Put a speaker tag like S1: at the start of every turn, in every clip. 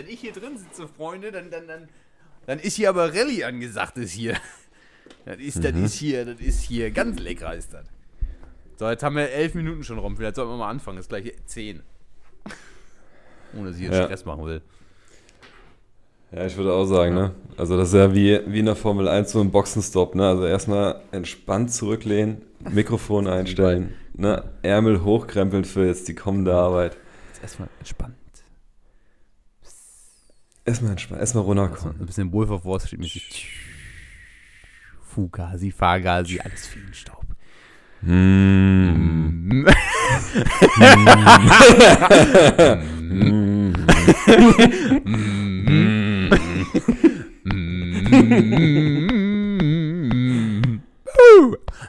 S1: Wenn ich hier drin sitze, Freunde, dann, dann, dann, dann ist hier aber Rallye angesagt, ist hier. Das ist, das ist hier, das ist hier, ganz lecker ist das. So, jetzt haben wir elf Minuten schon rum. Vielleicht sollten wir mal anfangen. Das ist gleich zehn. Ohne dass ich jetzt
S2: Ja.
S1: Stress machen will.
S2: Ja, ich würde auch sagen, ne? Also das ist ja wie, wie in der Formel 1 so ein Boxenstopp, ne? Also erstmal entspannt zurücklehnen, Mikrofon einstellen, ne? Ärmel hochkrempeln für jetzt die kommende Arbeit.
S1: Jetzt erstmal entspannt.
S2: Erstmal entspannt, erstmal
S1: Also,
S2: runterkommen.
S1: ein bisschen Wolf of Wall Street mäßig. Fugasi, Fahrgasi, alles Feenstaub.
S2: Mm.
S1: Mm.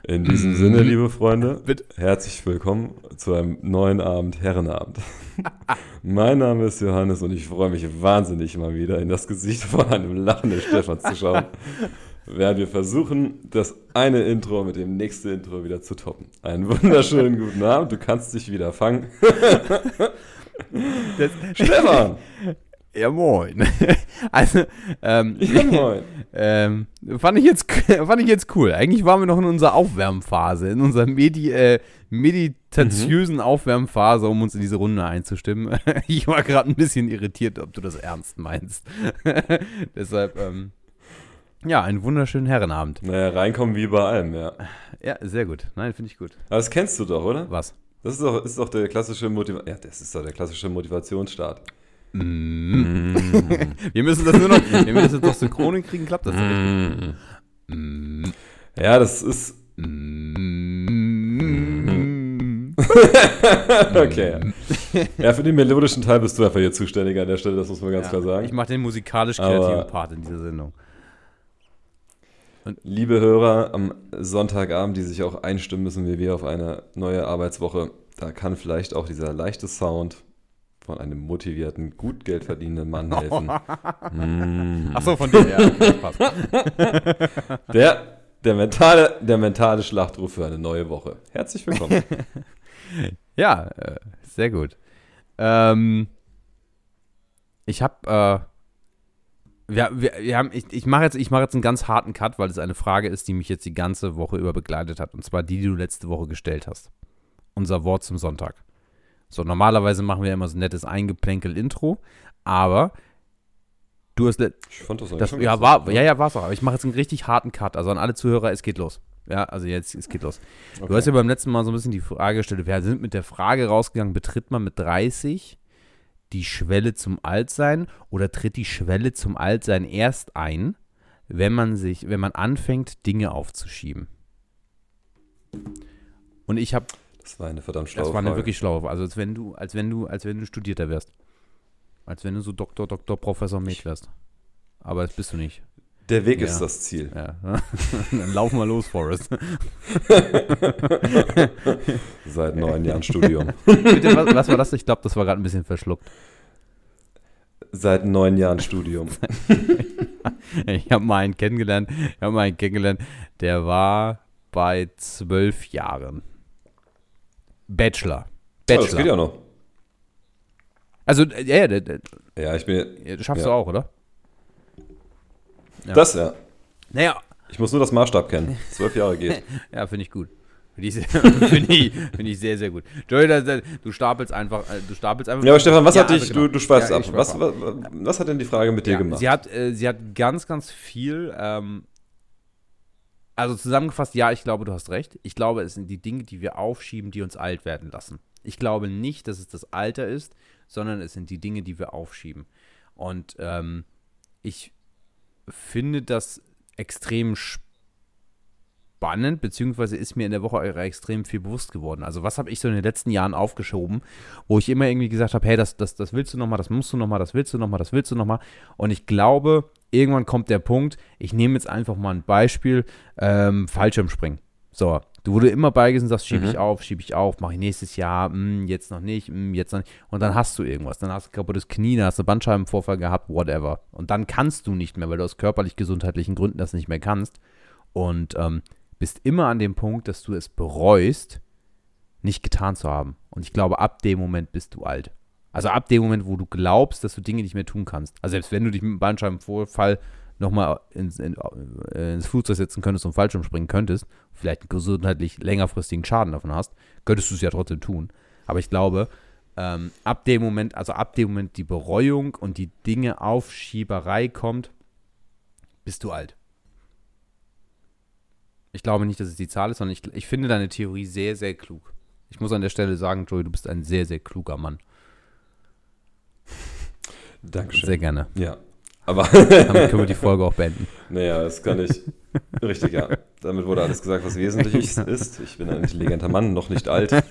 S2: In diesem Sinne, liebe Freunde,
S1: Bitte.
S2: herzlich willkommen zu einem neuen Abend, Herrenabend. mein Name ist Johannes und ich freue mich wahnsinnig mal wieder in das Gesicht von einem lachenden Stefan zu schauen, während wir versuchen, das eine Intro mit dem nächsten Intro wieder zu toppen. Einen wunderschönen guten Abend, du kannst dich wieder fangen.
S1: Das,
S2: Stefan!
S1: ja, moin. Also, ähm,
S2: Ja, moin.
S1: ähm, fand, ich jetzt, fand ich jetzt cool. Eigentlich waren wir noch in unserer Aufwärmphase, in unserer Medi äh, meditatiösen Aufwärmphase, um uns in diese Runde einzustimmen. Ich war gerade ein bisschen irritiert, ob du das ernst meinst. Deshalb, ähm, ja, einen wunderschönen Herrenabend.
S2: Naja, reinkommen wie bei allem, ja.
S1: Ja, sehr gut. Nein, finde ich gut.
S2: Aber das kennst du doch, oder?
S1: Was?
S2: Das ist doch, ist doch der klassische Motiva ja, das ist doch der klassische Motivationsstart.
S1: Mm. Wir müssen das nur noch, wenn wir das jetzt noch synchron hinkriegen, klappt das richtig. Mm.
S2: Ja, das ist.
S1: Mm.
S2: Okay. Ja, für den melodischen Teil bist du einfach hier zuständig an der Stelle, das muss man ganz klar sagen.
S1: Ich mache den musikalisch kreativen
S2: Aber-
S1: Part in dieser Sendung.
S2: Liebe Hörer am Sonntagabend, die sich auch einstimmen müssen, wie wir auf eine neue Arbeitswoche, da kann vielleicht auch dieser leichte Sound von einem motivierten, gut Geld verdienenden Mann helfen. Mm.
S1: Achso, von dir, ja, okay, passt.
S2: Der, der, mentale, der mentale Schlachtruf für eine neue Woche. Herzlich willkommen.
S1: Ja, äh, sehr gut. Ähm, ich habe, äh, wir, wir, wir haben, ich, ich mache jetzt, ich mache jetzt einen ganz harten Cut, weil es eine Frage ist, die mich jetzt die ganze Woche über begleitet hat. Und zwar die, die du letzte Woche gestellt hast. Unser Wort zum Sonntag. So, normalerweise machen wir immer so ein nettes Eingeplänkel-Intro, aber du hast,
S2: Ich fand das eigentlich
S1: Das,
S2: schon
S1: ja, war,
S2: lustig,
S1: ja, ja, war's auch. Aber ich mache jetzt einen richtig harten Cut. Also an alle Zuhörer, es geht los. Ja, also jetzt, es geht los. Du
S2: Okay.
S1: hast ja beim letzten Mal so ein bisschen die Frage gestellt, wir sind mit der Frage rausgegangen, betritt man mit 30 die Schwelle zum Altsein oder tritt die Schwelle zum Altsein erst ein, wenn man sich, wenn man anfängt, Dinge aufzuschieben? Und ich habe,
S2: Das war eine verdammt schlaue
S1: das war eine
S2: Frage.
S1: wirklich schlaue, also als wenn du, als wenn du, als wenn du Studierter wärst. Als wenn du so Doktor, Doktor, Professor Med wärst. Aber das bist du nicht.
S2: Der Weg
S1: Ja.
S2: ist das Ziel.
S1: Ja. Dann lauf mal los, Forrest.
S2: Seit neun Jahren Studium.
S1: Bitte, was, was war das? Ich glaube, das war gerade ein bisschen verschluckt.
S2: Seit neun Jahren Studium.
S1: Ich habe mal einen kennengelernt, ich habe mal einen kennengelernt, der war bei zwölf Jahren. Bachelor.
S2: Oh, das geht
S1: Bachelor.
S2: ja noch.
S1: Also, äh, ja, ja,
S2: Ja, ich bin.
S1: schaffst
S2: Ja.
S1: du auch, oder? Ja.
S2: Das ja.
S1: Naja,
S2: Ich muss nur das Maßstab kennen. Zwölf Jahre geht.
S1: ja, finde ich gut. Finde ich, sehr- find ich, find ich sehr, sehr gut. Joey, du stapelst einfach, äh, du stapelst einfach.
S2: Ja, aber Stefan, was
S1: Ja,
S2: hat dich,
S1: also genau.
S2: du, du schweifst
S1: Ja,
S2: ab. Was, was, was hat denn die Frage mit dir
S1: Ja,
S2: gemacht?
S1: Sie hat, äh, sie hat ganz, ganz viel. Ähm, also zusammengefasst, ja, ich glaube, du hast recht. Ich glaube, es sind die Dinge, die wir aufschieben, die uns alt werden lassen. Ich glaube nicht, dass es das Alter ist, sondern es sind die Dinge, die wir aufschieben. Und ähm, ich finde das extrem spannend, beziehungsweise ist mir in der Woche extrem viel bewusst geworden. Also was habe ich so in den letzten Jahren aufgeschoben, wo ich immer irgendwie gesagt habe, hey, das, das, das willst du nochmal, das musst du nochmal, das willst du nochmal, das willst du nochmal. Und ich glaube, irgendwann kommt der Punkt, ich nehme jetzt einfach mal ein Beispiel, ähm, Fallschirmspringen. So, du wurde immer beigesetzt, sagst, schiebe ich
S2: Mhm.
S1: auf, schiebe ich auf, mache ich nächstes Jahr, hm, jetzt noch nicht, hm, jetzt noch nicht. Und dann hast du irgendwas. Dann hast du kaputtes Knie, dann hast du Bandscheibenvorfall gehabt, whatever. Und dann kannst du nicht mehr, weil du aus körperlich-gesundheitlichen Gründen das nicht mehr kannst. Und ähm, bist immer an dem Punkt, dass du es bereust, nicht getan zu haben. Und ich glaube, ab dem Moment bist du alt. Also ab dem Moment, wo du glaubst, dass du Dinge nicht mehr tun kannst. Also selbst wenn du dich mit dem Bandscheibenvorfall nochmal ins, in, äh, ins Flugzeug setzen könntest und Fallschirm springen könntest, vielleicht einen gesundheitlich längerfristigen Schaden davon hast, könntest du es ja trotzdem tun. Aber ich glaube, ähm, ab dem Moment, also ab dem Moment die Bereuung und die Dinge Aufschieberei kommt, bist du alt. Ich glaube nicht, dass es die Zahl ist, sondern ich, ich finde deine Theorie sehr, sehr klug. Ich muss an der Stelle sagen, Joey, du bist ein sehr, sehr kluger Mann.
S2: Dankeschön.
S1: Sehr gerne.
S2: Ja. Aber
S1: Damit können wir die Folge auch beenden.
S2: naja, das kann ich. Richtig, ja. Damit wurde alles gesagt, was wesentlich ist. Ich bin ein intelligenter Mann, noch nicht alt.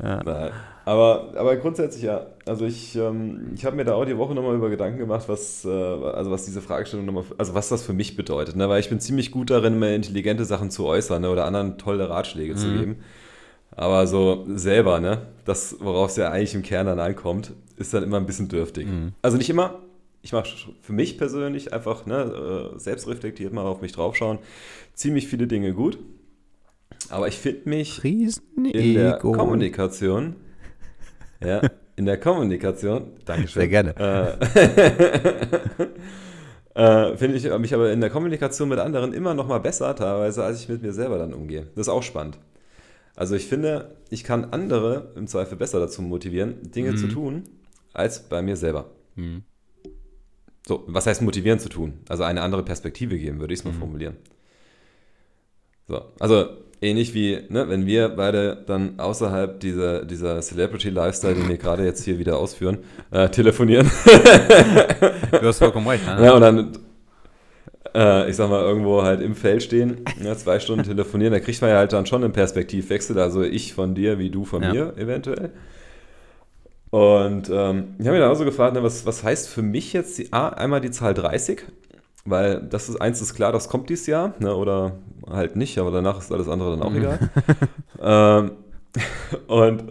S2: Nein. Aber, aber grundsätzlich ja. Also ich, ähm, ich habe mir da auch die Woche nochmal über Gedanken gemacht, was, äh, also was diese Fragestellung nochmal, also was das für mich bedeutet. Ne? Weil ich bin ziemlich gut darin, mir intelligente Sachen zu äußern ne? oder anderen tolle Ratschläge zu
S1: Mhm.
S2: geben. Aber so selber, ne, das, worauf es ja eigentlich im Kern dann ankommt, ist dann immer ein bisschen dürftig.
S1: Mhm.
S2: Also nicht immer. Ich mache für mich persönlich einfach ne, äh, selbstreflektiert mal auf mich draufschauen. Ziemlich viele Dinge gut. Aber ich finde mich in der
S1: Riesenego.
S2: Kommunikation, ja, in der Kommunikation, Dankeschön.
S1: Sehr gerne.
S2: Äh, äh, finde ich mich aber in der Kommunikation mit anderen immer noch mal besser teilweise, als ich mit mir selber dann umgehe. Das ist auch spannend. Also ich finde, ich kann andere im Zweifel besser dazu motivieren, Dinge zu tun, als bei mir selber.
S1: Mhm.
S2: So, was heißt motivieren zu tun? Also eine andere Perspektive geben, würde ich es mal formulieren. So, also ähnlich wie, ne, wenn wir beide dann außerhalb dieser, dieser Celebrity-Lifestyle, den wir gerade jetzt hier wieder ausführen, äh, telefonieren.
S1: Du hast vollkommen recht. Ne?
S2: ja, und dann, äh, ich sag mal, irgendwo halt im Feld stehen, ja, zwei Stunden telefonieren, da kriegt man ja halt dann schon einen Perspektivwechsel, also ich von dir, wie du von
S1: Ja.
S2: mir eventuell. Und ähm, ich habe mich dann auch so gefragt, ne, was, was heißt für mich jetzt die, A, einmal die Zahl 30, weil das ist eins ist klar, das kommt dieses Jahr, ne, oder halt nicht, aber danach ist alles andere dann auch egal. ähm, und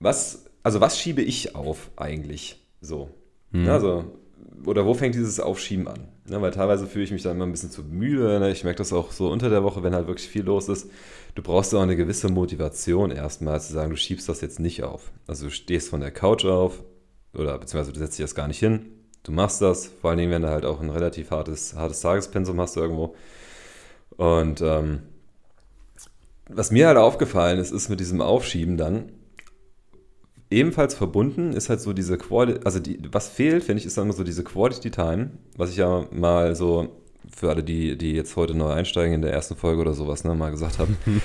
S2: was, also was schiebe ich auf eigentlich so?
S1: Mhm.
S2: Ja, also, oder wo fängt dieses Aufschieben an? Ne, weil teilweise fühle ich mich dann immer ein bisschen zu müde. Ne? Ich merke das auch so unter der Woche, wenn halt wirklich viel los ist. Du brauchst auch eine gewisse Motivation erstmal zu sagen, du schiebst das jetzt nicht auf. Also du stehst von der Couch auf oder beziehungsweise du setzt dich das gar nicht hin. Du machst das, vor allen Dingen, wenn du halt auch ein relativ hartes, hartes Tagespensum hast irgendwo. Und ähm, was mir halt aufgefallen ist, ist mit diesem Aufschieben dann, ebenfalls verbunden ist halt so diese Quality, also die, was fehlt, finde ich, ist dann immer so diese Quality Time, was ich ja mal so für alle, die, die jetzt heute neu einsteigen in der ersten Folge oder sowas, ne, mal gesagt habe.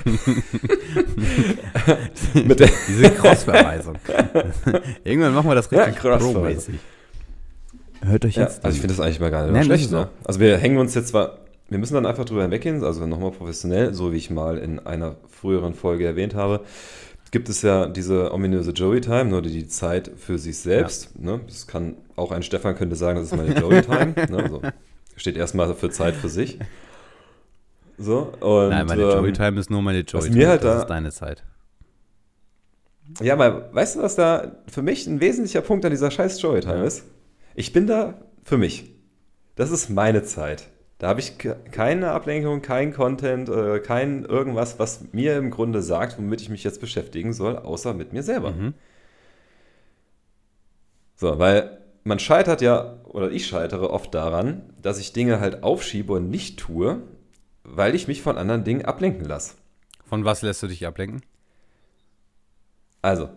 S2: Mit der,
S1: Diese Cross-Verweisung. Irgendwann machen wir das
S2: Ja,
S1: richtig
S2: Cross-Verweisung.
S1: pro-mäßig. Hört euch
S2: ja,
S1: jetzt
S2: also ich finde das eigentlich mal gar nicht
S1: Nein,
S2: schlecht.
S1: so.
S2: Ne? Also wir hängen uns jetzt zwar, wir müssen dann einfach drüber hinweggehen, also nochmal professionell, so wie ich mal in einer früheren Folge erwähnt habe, gibt es ja diese ominöse Joey-Time, nur die, die Zeit für sich selbst. Ne? Das kann auch ein Stefan könnte sagen, das ist meine Joey-Time. ne? also, steht erstmal für Zeit für sich. So, und,
S1: Nein, meine
S2: ähm,
S1: Joey-Time ist nur meine Joey-Time.
S2: mir halt
S1: das
S2: da-
S1: ist deine Zeit.
S2: Ja, aber weißt du, was da für mich ein wesentlicher Punkt an dieser scheiß Joy-Time ist? Ich bin da für mich. Das ist meine Zeit. Da habe ich ke- keine Ablenkung, kein Content, äh, kein irgendwas, was mir im Grunde sagt, womit ich mich jetzt beschäftigen soll, außer mit mir selber.
S1: Mhm.
S2: So, weil man scheitert ja, oder ich scheitere oft daran, dass ich Dinge halt aufschiebe und nicht tue, weil ich mich von anderen Dingen ablenken lasse.
S1: Von was lässt du dich ablenken?
S2: Also,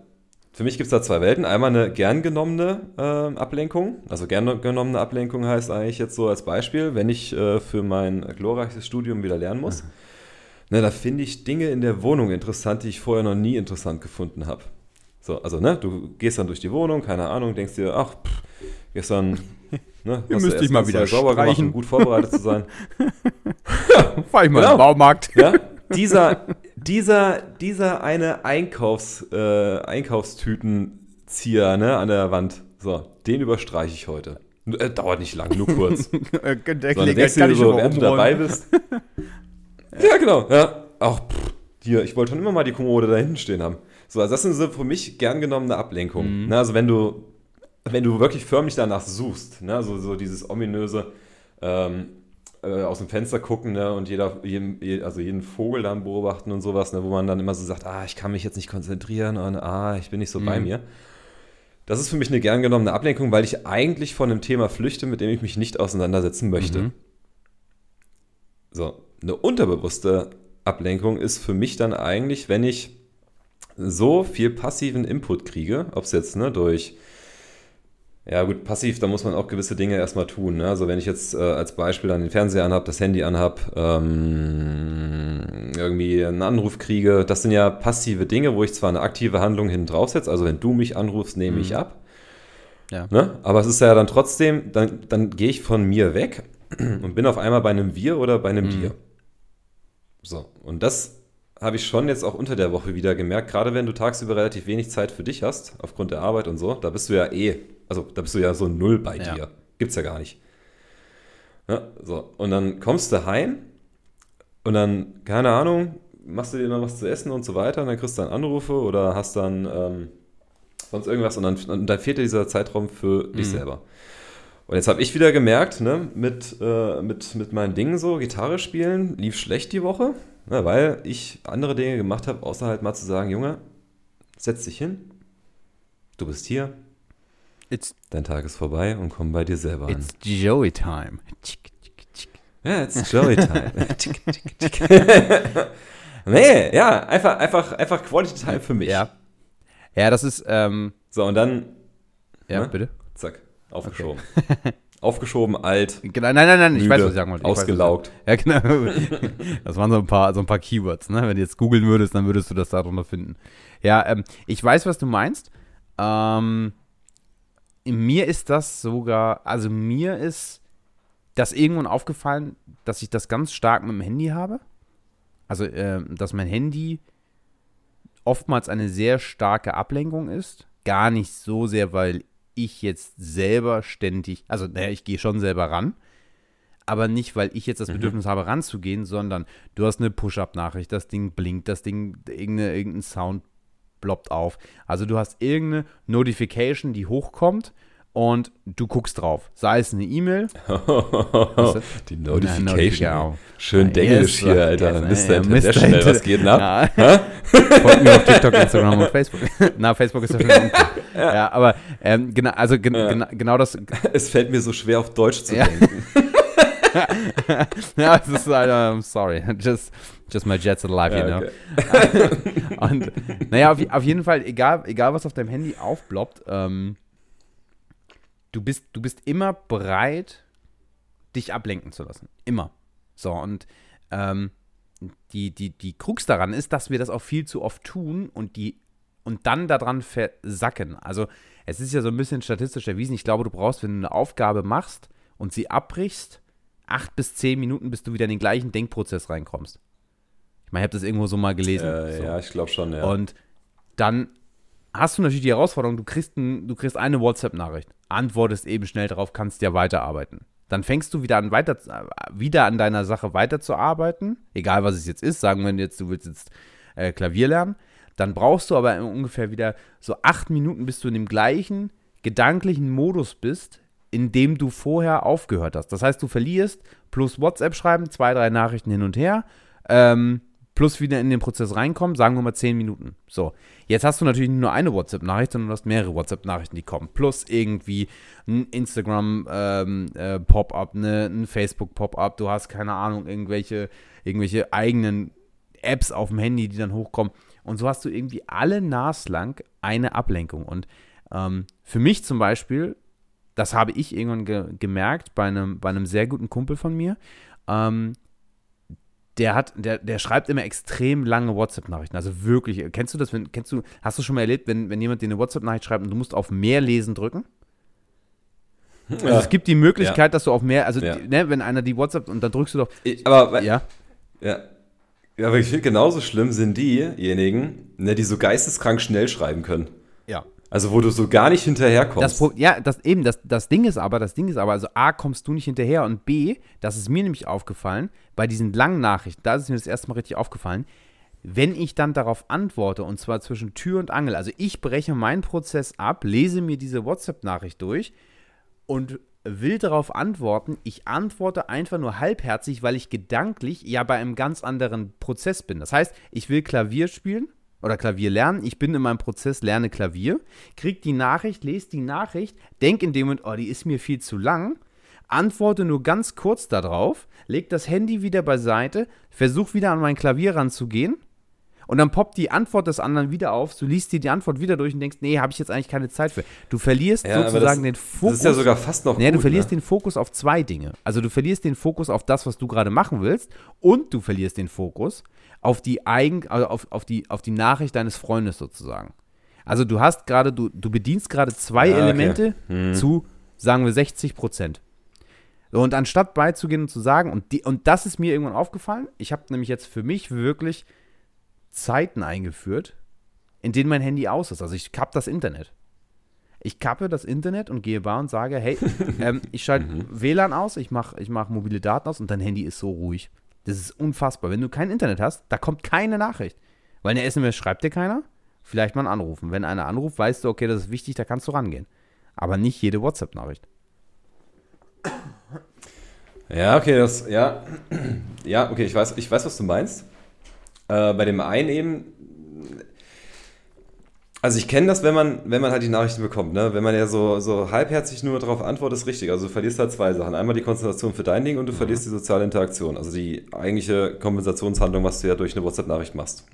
S2: für mich gibt es da zwei Welten. Einmal eine gern genommene äh, Ablenkung. Also gern genommene Ablenkung heißt eigentlich jetzt so als Beispiel, wenn ich äh, für mein glorreiches Studium wieder lernen muss, ne, da finde ich Dinge in der Wohnung interessant, die ich vorher noch nie interessant gefunden habe. So, also, ne, du gehst dann durch die Wohnung, keine Ahnung, denkst dir, ach, pff, gestern ne,
S1: Hier müsste ich mal wieder
S2: sauber gemacht, um gut vorbereitet zu sein.
S1: Fahr ich mal
S2: Genau.
S1: in den Baumarkt.
S2: Ja, dieser, dieser, dieser eine Einkaufs, äh, Einkaufstütenzieher ne, an der Wand, so, den überstreiche ich heute. Äh, dauert nicht lang, nur kurz.
S1: Der
S2: So, dann denkst du dir so, während du dabei bist. ja, genau. Ja. Auch pff, hier, ich wollte schon immer mal die Kommode da hinten stehen haben. So, also das sind so für mich gern genommene Ablenkungen. Ne, also wenn du, wenn du wirklich förmlich danach suchst, ne, also so dieses ominöse, ähm, äh, aus dem Fenster gucken ne, und jeder, jeden, also jeden Vogel dann beobachten und sowas, ne, wo man dann immer so sagt, ah, ich kann mich jetzt nicht konzentrieren und ah, ich bin nicht so mhm. bei mir. Das ist für mich eine gern genommene Ablenkung, weil ich eigentlich von einem Thema flüchte, mit dem ich mich nicht auseinandersetzen möchte. Mhm. So, eine unterbewusste Ablenkung ist für mich dann eigentlich, wenn ich so viel passiven Input kriege, ob es jetzt ne, durch ja, gut, passiv, da muss man auch gewisse Dinge erstmal tun. Ne? Also, wenn ich jetzt äh, als Beispiel dann den Fernseher anhab, das Handy anhab, ähm, irgendwie einen Anruf kriege, das sind ja passive Dinge, wo ich zwar eine aktive Handlung hinten drauf setze, also wenn du mich anrufst, nehme mhm. ich ab. Ja. Ne? Aber es ist ja dann trotzdem, dann, dann gehe ich von mir weg und bin auf einmal bei einem Wir oder bei einem mhm. Dir. So, und das habe ich schon jetzt auch unter der Woche wieder gemerkt, gerade wenn du tagsüber relativ wenig Zeit für dich hast, aufgrund der Arbeit und so, da bist du ja eh also da bist du ja so null bei ja. dir. Gibt's ja gar nicht. Ja, so. Und dann kommst du heim und dann, keine Ahnung, machst du dir noch was zu essen und so weiter und dann kriegst du dann Anrufe oder hast dann ähm, sonst irgendwas und dann, und dann fehlt dir dieser Zeitraum für dich mhm. selber. Und jetzt habe ich wieder gemerkt, ne, mit, äh, mit, mit meinen Dingen so, Gitarre spielen, lief schlecht die Woche, ne, weil ich andere Dinge gemacht habe, außer halt mal zu sagen, Junge, setz dich hin, du bist hier, It's, Dein Tag ist vorbei und komm bei dir selber
S1: it's an. It's Joey Time.
S2: Ja, it's Joey Time. nee, ja, einfach, einfach, einfach Quality Time für mich.
S1: Ja. Ja, das ist, ähm,
S2: So, und dann.
S1: Ja, ne? bitte.
S2: Zack, aufgeschoben. Okay. aufgeschoben, alt.
S1: Genau, nein, nein, nein, müde, ich weiß, was ich
S2: sagen wollte. Ausgelaugt.
S1: Weiß, ja, genau. Das waren so ein paar, so ein paar Keywords, ne? Wenn du jetzt googeln würdest, dann würdest du das darunter finden. Ja, ähm, ich weiß, was du meinst. Ähm, mir ist das sogar, also mir ist das irgendwann aufgefallen, dass ich das ganz stark mit dem Handy habe. Also, äh, dass mein Handy oftmals eine sehr starke Ablenkung ist. Gar nicht so sehr, weil ich jetzt selber ständig, also naja, ich gehe schon selber ran, aber nicht, weil ich jetzt das mhm. Bedürfnis mhm. habe, ranzugehen, sondern du hast eine Push-Up-Nachricht, das Ding blinkt, das Ding, irgendein Sound ploppt auf. Also du hast irgendeine Notification, die hochkommt und du guckst drauf. Sei es eine E-Mail.
S2: die Notification. Notification. Schön Denglisch yes, hier, Alter. Yes, Mr. International, Mr. was geht denn ab?
S1: Folgt mir auf TikTok, Instagram und Facebook. Na, Facebook ist ja schon ja. ja, aber ähm, genau, also gen ja. genau, genau das.
S2: Es fällt mir so schwer, auf Deutsch zu ja. denken.
S1: ja, es ist leider, I'm sorry. Just, just my jets alive, you know. Okay. und naja, auf, auf, jeden Fall, egal, egal was auf deinem Handy aufploppt, ähm, du bist, du bist immer bereit, dich ablenken zu lassen. Immer. So, und ähm, die, die, die Krux daran ist, dass wir das auch viel zu oft tun und die und dann daran versacken. Also es ist ja so ein bisschen statistisch erwiesen. Ich glaube, du brauchst, wenn du eine Aufgabe machst und sie abbrichst, acht bis zehn Minuten, bis du wieder in den gleichen Denkprozess reinkommst. Ich meine, ich habe das irgendwo so mal gelesen.
S2: Äh,
S1: so.
S2: Ja, ich glaube schon, ja.
S1: Und dann hast du natürlich die Herausforderung, du kriegst, ein, du kriegst eine WhatsApp-Nachricht, antwortest eben schnell darauf, kannst ja weiterarbeiten. Dann fängst du wieder an, weiter, wieder an deiner Sache weiterzuarbeiten, egal was es jetzt ist, sagen wir jetzt, du willst jetzt äh, Klavier lernen, dann brauchst du aber ungefähr wieder so acht Minuten, bis du in dem gleichen gedanklichen Modus bist, in dem du vorher aufgehört hast. Das heißt, du verlierst plus WhatsApp schreiben, zwei, drei Nachrichten hin und her, ähm, plus wieder in den Prozess reinkommen, sagen wir mal 10 Minuten. So, jetzt hast du natürlich nicht nur eine WhatsApp-Nachricht, sondern du hast mehrere WhatsApp-Nachrichten, die kommen. Plus irgendwie ein Instagram-Pop-up, ähm, äh, ne, ein Facebook-Pop-up, du hast keine Ahnung, irgendwelche, irgendwelche eigenen Apps auf dem Handy, die dann hochkommen. Und so hast du irgendwie alle naslang eine Ablenkung. Und ähm, für mich zum Beispiel, das habe ich irgendwann ge gemerkt bei einem, bei einem sehr guten Kumpel von mir, ähm, der hat, der, der schreibt immer extrem lange WhatsApp-Nachrichten. Also wirklich, kennst du das, wenn, kennst du, hast du schon mal erlebt, wenn, wenn jemand dir eine WhatsApp-Nachricht schreibt und du musst auf mehr lesen drücken? Also ja. es gibt die Möglichkeit, ja. dass du auf mehr, also ja. ne, wenn einer die WhatsApp und dann drückst du doch.
S2: Aber ja. Ja. Ja, aber ich finde genauso schlimm sind diejenigen, ne, die so geisteskrank schnell schreiben können. Also wo du so gar nicht hinterherkommst.
S1: Das, ja, das eben, das, das Ding ist aber, das Ding ist aber, also A, kommst du nicht hinterher und B, das ist mir nämlich aufgefallen, bei diesen langen Nachrichten, da ist mir das erste Mal richtig aufgefallen, wenn ich dann darauf antworte, und zwar zwischen Tür und Angel, also ich breche meinen Prozess ab, lese mir diese WhatsApp-Nachricht durch und will darauf antworten, ich antworte einfach nur halbherzig, weil ich gedanklich ja bei einem ganz anderen Prozess bin. Das heißt, ich will Klavier spielen oder Klavier lernen, ich bin in meinem Prozess, lerne Klavier, krieg die Nachricht, lese die Nachricht, denk in dem Moment, oh, die ist mir viel zu lang, antworte nur ganz kurz darauf, leg das Handy wieder beiseite, versuch wieder an mein Klavier ranzugehen und dann poppt die Antwort des anderen wieder auf, du liest dir die Antwort wieder durch und denkst, nee, habe ich jetzt eigentlich keine Zeit für. Du verlierst
S2: Ja,
S1: sozusagen
S2: das-
S1: den Fokus.
S2: Das ist ja sogar fast noch
S1: Nee, du
S2: gut,
S1: verlierst
S2: ne?
S1: den Fokus auf zwei Dinge. Also du verlierst den Fokus auf das, was du gerade machen willst und du verlierst den Fokus auf die Eigen, also auf, auf, die, auf die Nachricht deines Freundes sozusagen. Also du hast gerade, du, du bedienst gerade zwei
S2: okay.
S1: Elemente
S2: Hm.
S1: zu, sagen wir, 60 Prozent. Und anstatt beizugehen und zu sagen, und, die, und das ist mir irgendwann aufgefallen, ich habe nämlich jetzt für mich wirklich Zeiten eingeführt, in denen mein Handy aus ist. Also ich kapp das Internet. Ich kappe das Internet und gehe bar und sage, hey, ähm, ich schalte WLAN aus, ich mache ich mach mobile Daten aus und dein Handy ist so ruhig. Das ist unfassbar. Wenn du kein Internet hast, da kommt keine Nachricht. Weil eine SMS schreibt dir keiner, vielleicht mal anrufen. Wenn einer anruft, weißt du, okay, das ist wichtig, da kannst du rangehen. Aber nicht jede WhatsApp-Nachricht.
S2: Ja, okay, das, ja. Ja, okay, ich weiß, ich weiß, was du meinst. Äh, bei dem einen eben, also ich kenne das, wenn man, wenn man halt die Nachrichten bekommt, ne? Wenn man ja so, so halbherzig nur darauf antwortet, ist richtig. Also du verlierst halt zwei Sachen. Einmal die Konzentration für dein Ding und du verlierst die soziale Interaktion. Also die eigentliche Kompensationshandlung, was du ja durch eine WhatsApp-Nachricht machst.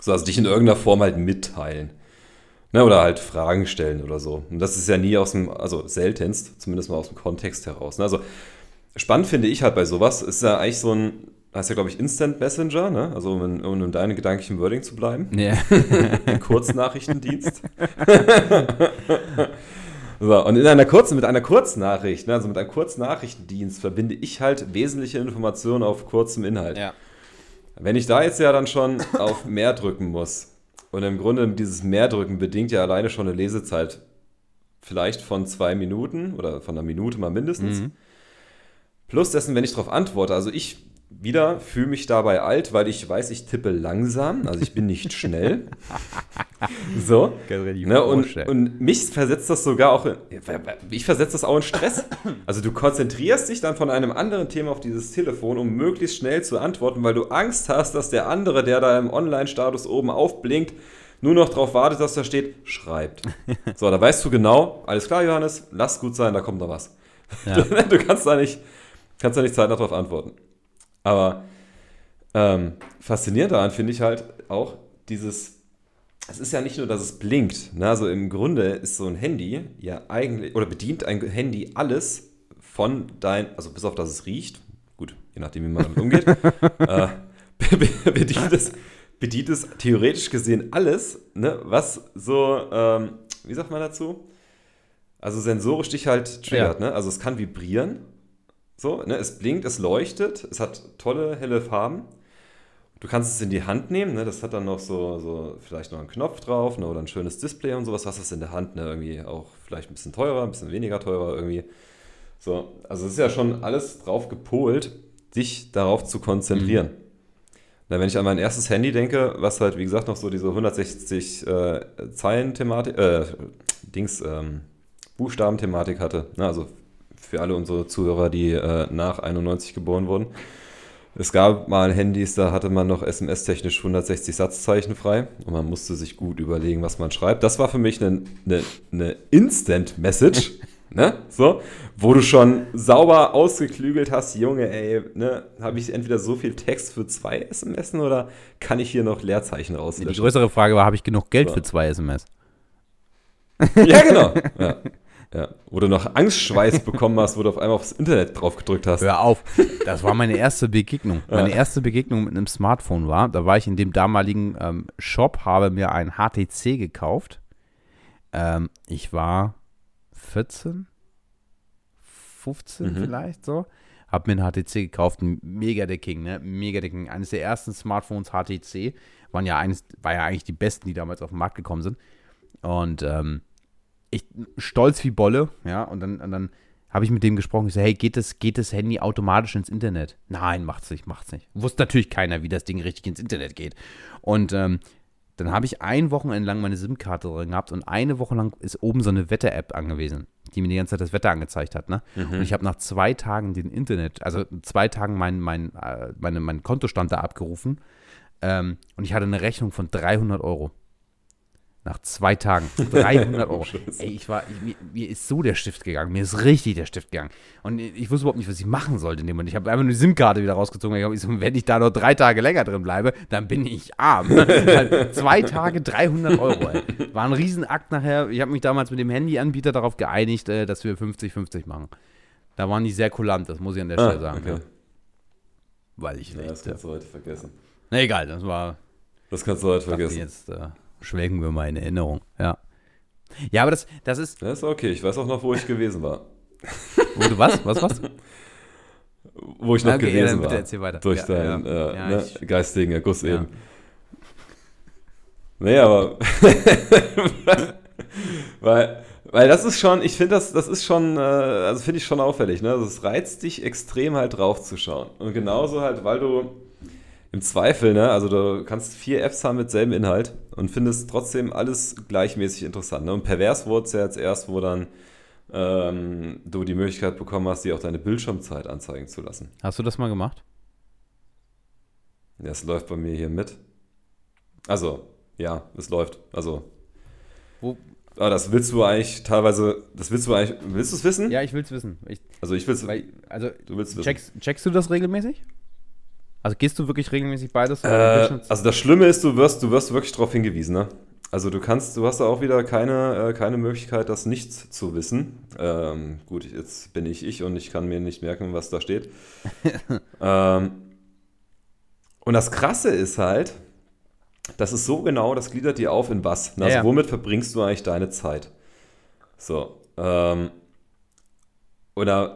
S2: So, also dich in irgendeiner Form halt mitteilen. Ne, oder halt Fragen stellen oder so. Und das ist ja nie aus dem, also seltenst, zumindest mal aus dem Kontext heraus. Ne? Also spannend finde ich halt bei sowas, ist ja eigentlich so ein, heißt ja glaube ich Instant Messenger, ne? also um in, um in deinem gedanklichen Wording zu bleiben,
S1: Ja.
S2: Kurznachrichtendienst. so, und in einer kurzen, mit einer Kurznachricht, ne? also mit einem Kurznachrichtendienst verbinde ich halt wesentliche Informationen auf kurzem Inhalt.
S1: ja.
S2: Wenn ich da jetzt ja dann schon auf mehr drücken muss und im Grunde dieses Mehrdrücken bedingt ja alleine schon eine Lesezeit vielleicht von zwei Minuten oder von einer Minute mal mindestens.
S1: Mhm.
S2: Plus dessen, wenn ich darauf antworte, also ich wieder fühle mich dabei alt, weil ich weiß, ich tippe langsam, also ich bin nicht schnell. so. Ne, und, und mich versetzt das sogar auch in, ich versetze das auch in Stress. Also du konzentrierst dich dann von einem anderen Thema auf dieses Telefon, um möglichst schnell zu antworten, weil du Angst hast, dass der andere, der da im Online-Status oben aufblinkt, nur noch darauf wartet, dass da steht, schreibt. So, da weißt du genau, alles klar, Johannes, lass gut sein, da kommt noch was.
S1: Ja.
S2: Du kannst da nicht, kannst da nicht zeitnah darauf antworten. Aber ähm, faszinierend daran finde ich halt auch dieses, es ist ja nicht nur, dass es blinkt. Ne? Also im Grunde ist so ein Handy ja eigentlich, oder bedient ein Handy alles von dein, also bis auf dass es riecht, gut, je nachdem, wie man damit umgeht, äh, be- bedient, es, bedient es theoretisch gesehen alles, ne? was so, ähm, wie sagt man dazu? Also sensorisch dich halt triggert, ne? Also es kann vibrieren, so, ne? Es blinkt, es leuchtet, es hat tolle, helle Farben. Du kannst es in die Hand nehmen, ne? Das hat dann noch so, so vielleicht noch einen Knopf drauf, ne? Oder ein schönes Display und sowas. Hast das in der Hand, ne? Irgendwie auch vielleicht ein bisschen teurer, ein bisschen weniger teurer irgendwie. So, also es ist ja schon alles drauf gepolt, dich darauf zu konzentrieren. Na, wenn ich an mein erstes Handy denke, was halt, wie gesagt, noch so diese 160 äh, Zeilen-Thematik, äh, Dings, ähm, Buchstabenthematik hatte. Na, also für alle unsere Zuhörer, die äh, nach 91 geboren wurden. Es gab mal Handys, da hatte man noch SMS-technisch 160 Satzzeichen frei und man musste sich gut überlegen, was man schreibt. Das war für mich eine, eine, eine Instant-Message, ne? So, wo du schon sauber ausgeklügelt hast, Junge, ey, ne, habe ich entweder so viel Text für zwei SMS oder kann ich hier noch Leerzeichen
S1: Die
S2: rauslöschen?
S1: größere Frage war, habe ich genug Geld
S2: So.
S1: für zwei SMS?
S2: Ja, genau. Ja. Ja. Wo du noch Angstschweiß bekommen hast, wo du auf einmal aufs Internet drauf gedrückt hast.
S1: Hör auf. Das war meine erste Begegnung. Meine erste Begegnung mit einem Smartphone war, da war ich in dem damaligen ähm, Shop, habe mir ein HTC gekauft. Ähm, ich war 14, 15
S2: Mhm.
S1: vielleicht so. Hab mir ein HTC gekauft, ein mega der King, ne? Mega der King. Eines der ersten Smartphones HTC waren ja eines, war ja eigentlich die besten, die damals auf den Markt gekommen sind. Und ähm, ich stolz wie Bolle, ja, und dann, und dann habe ich mit dem gesprochen. Ich so, hey, geht das, geht das Handy automatisch ins Internet? Nein, macht's nicht, macht's nicht. Wusste natürlich keiner, wie das Ding richtig ins Internet geht. Und ähm, dann habe ich ein Wochenende lang meine SIM-Karte drin gehabt und eine Woche lang ist oben so eine Wetter-App angewiesen. die mir die ganze Zeit das Wetter angezeigt hat. Ne? Und ich habe nach zwei Tagen den Internet, also zwei Tagen mein, mein, äh, meine, mein Kontostand da abgerufen ähm, und ich hatte eine Rechnung von 300 Euro. Nach zwei Tagen. 300 Euro. Ey, ich war, ich, mir, mir ist so der Stift gegangen. Mir ist richtig der Stift gegangen. Und ich wusste überhaupt nicht, was ich machen sollte in dem Moment. Ich habe einfach nur die SIM-Karte wieder rausgezogen. Ich hab, wenn ich da noch drei Tage länger drin bleibe, dann bin ich arm. Zwei Tage 300 Euro, ey. War ein Riesenakt nachher. Ich habe mich damals mit dem Handyanbieter darauf geeinigt, äh, dass wir 50-50 machen. Da waren die sehr kulant, das muss ich an der Stelle sagen.
S2: Ah, okay.
S1: Ja. Weil ich
S2: Ja, das kannst du heute vergessen.
S1: Na egal, das war
S2: Das kannst du heute vergessen.
S1: jetzt äh, schwelgen wir mal in Erinnerung. Ja. Ja, aber das, das ist.
S2: Ja, ist okay. Ich weiß auch noch, wo ich gewesen war.
S1: Wo du was? Was was?
S2: Wo ich noch
S1: Okay, ja,
S2: gewesen
S1: dann bitte
S2: war.
S1: weiter.
S2: Durch
S1: Ja,
S2: deinen
S1: ja.
S2: Äh,
S1: Ja,
S2: ne,
S1: ich-
S2: geistigen Erguss
S1: Ja.
S2: eben. Nee, aber. weil, weil das ist schon, ich finde das, das ist schon, äh, also finde ich schon auffällig, ne? Also es reizt dich extrem halt draufzuschauen. Und genauso halt, weil du im Zweifel, ne, also du kannst vier Apps haben mit selben Inhalt und findest trotzdem alles gleichmäßig interessant. Ne? Und pervers wurde es ja jetzt erst, wo dann ähm, du die Möglichkeit bekommen hast, dir auch deine Bildschirmzeit anzeigen zu lassen.
S1: Hast du das mal gemacht?
S2: Ja, es läuft bei mir hier mit. Also, ja, es läuft. Also,
S1: Wo,
S2: aber das willst du eigentlich teilweise, das willst du eigentlich, willst du es wissen?
S1: ja, ich will es wissen. Ich,
S2: Also ich will es,
S1: also,
S2: du willst es wissen.
S1: checkst, checkst du das regelmäßig? Also gehst du wirklich regelmäßig beides?
S2: Äh, also das Schlimme ist, du wirst, du wirst wirklich darauf hingewiesen, ne? Also du kannst, du hast da auch wieder keine, äh, keine Möglichkeit, das nicht zu wissen. Ähm, gut, jetzt bin ich ich und ich kann mir nicht merken, was da steht. ähm, und das Krasse ist halt, das ist so genau, das gliedert dir auf in was. Also
S1: ja.
S2: womit verbringst du eigentlich deine Zeit? So. Ähm, oder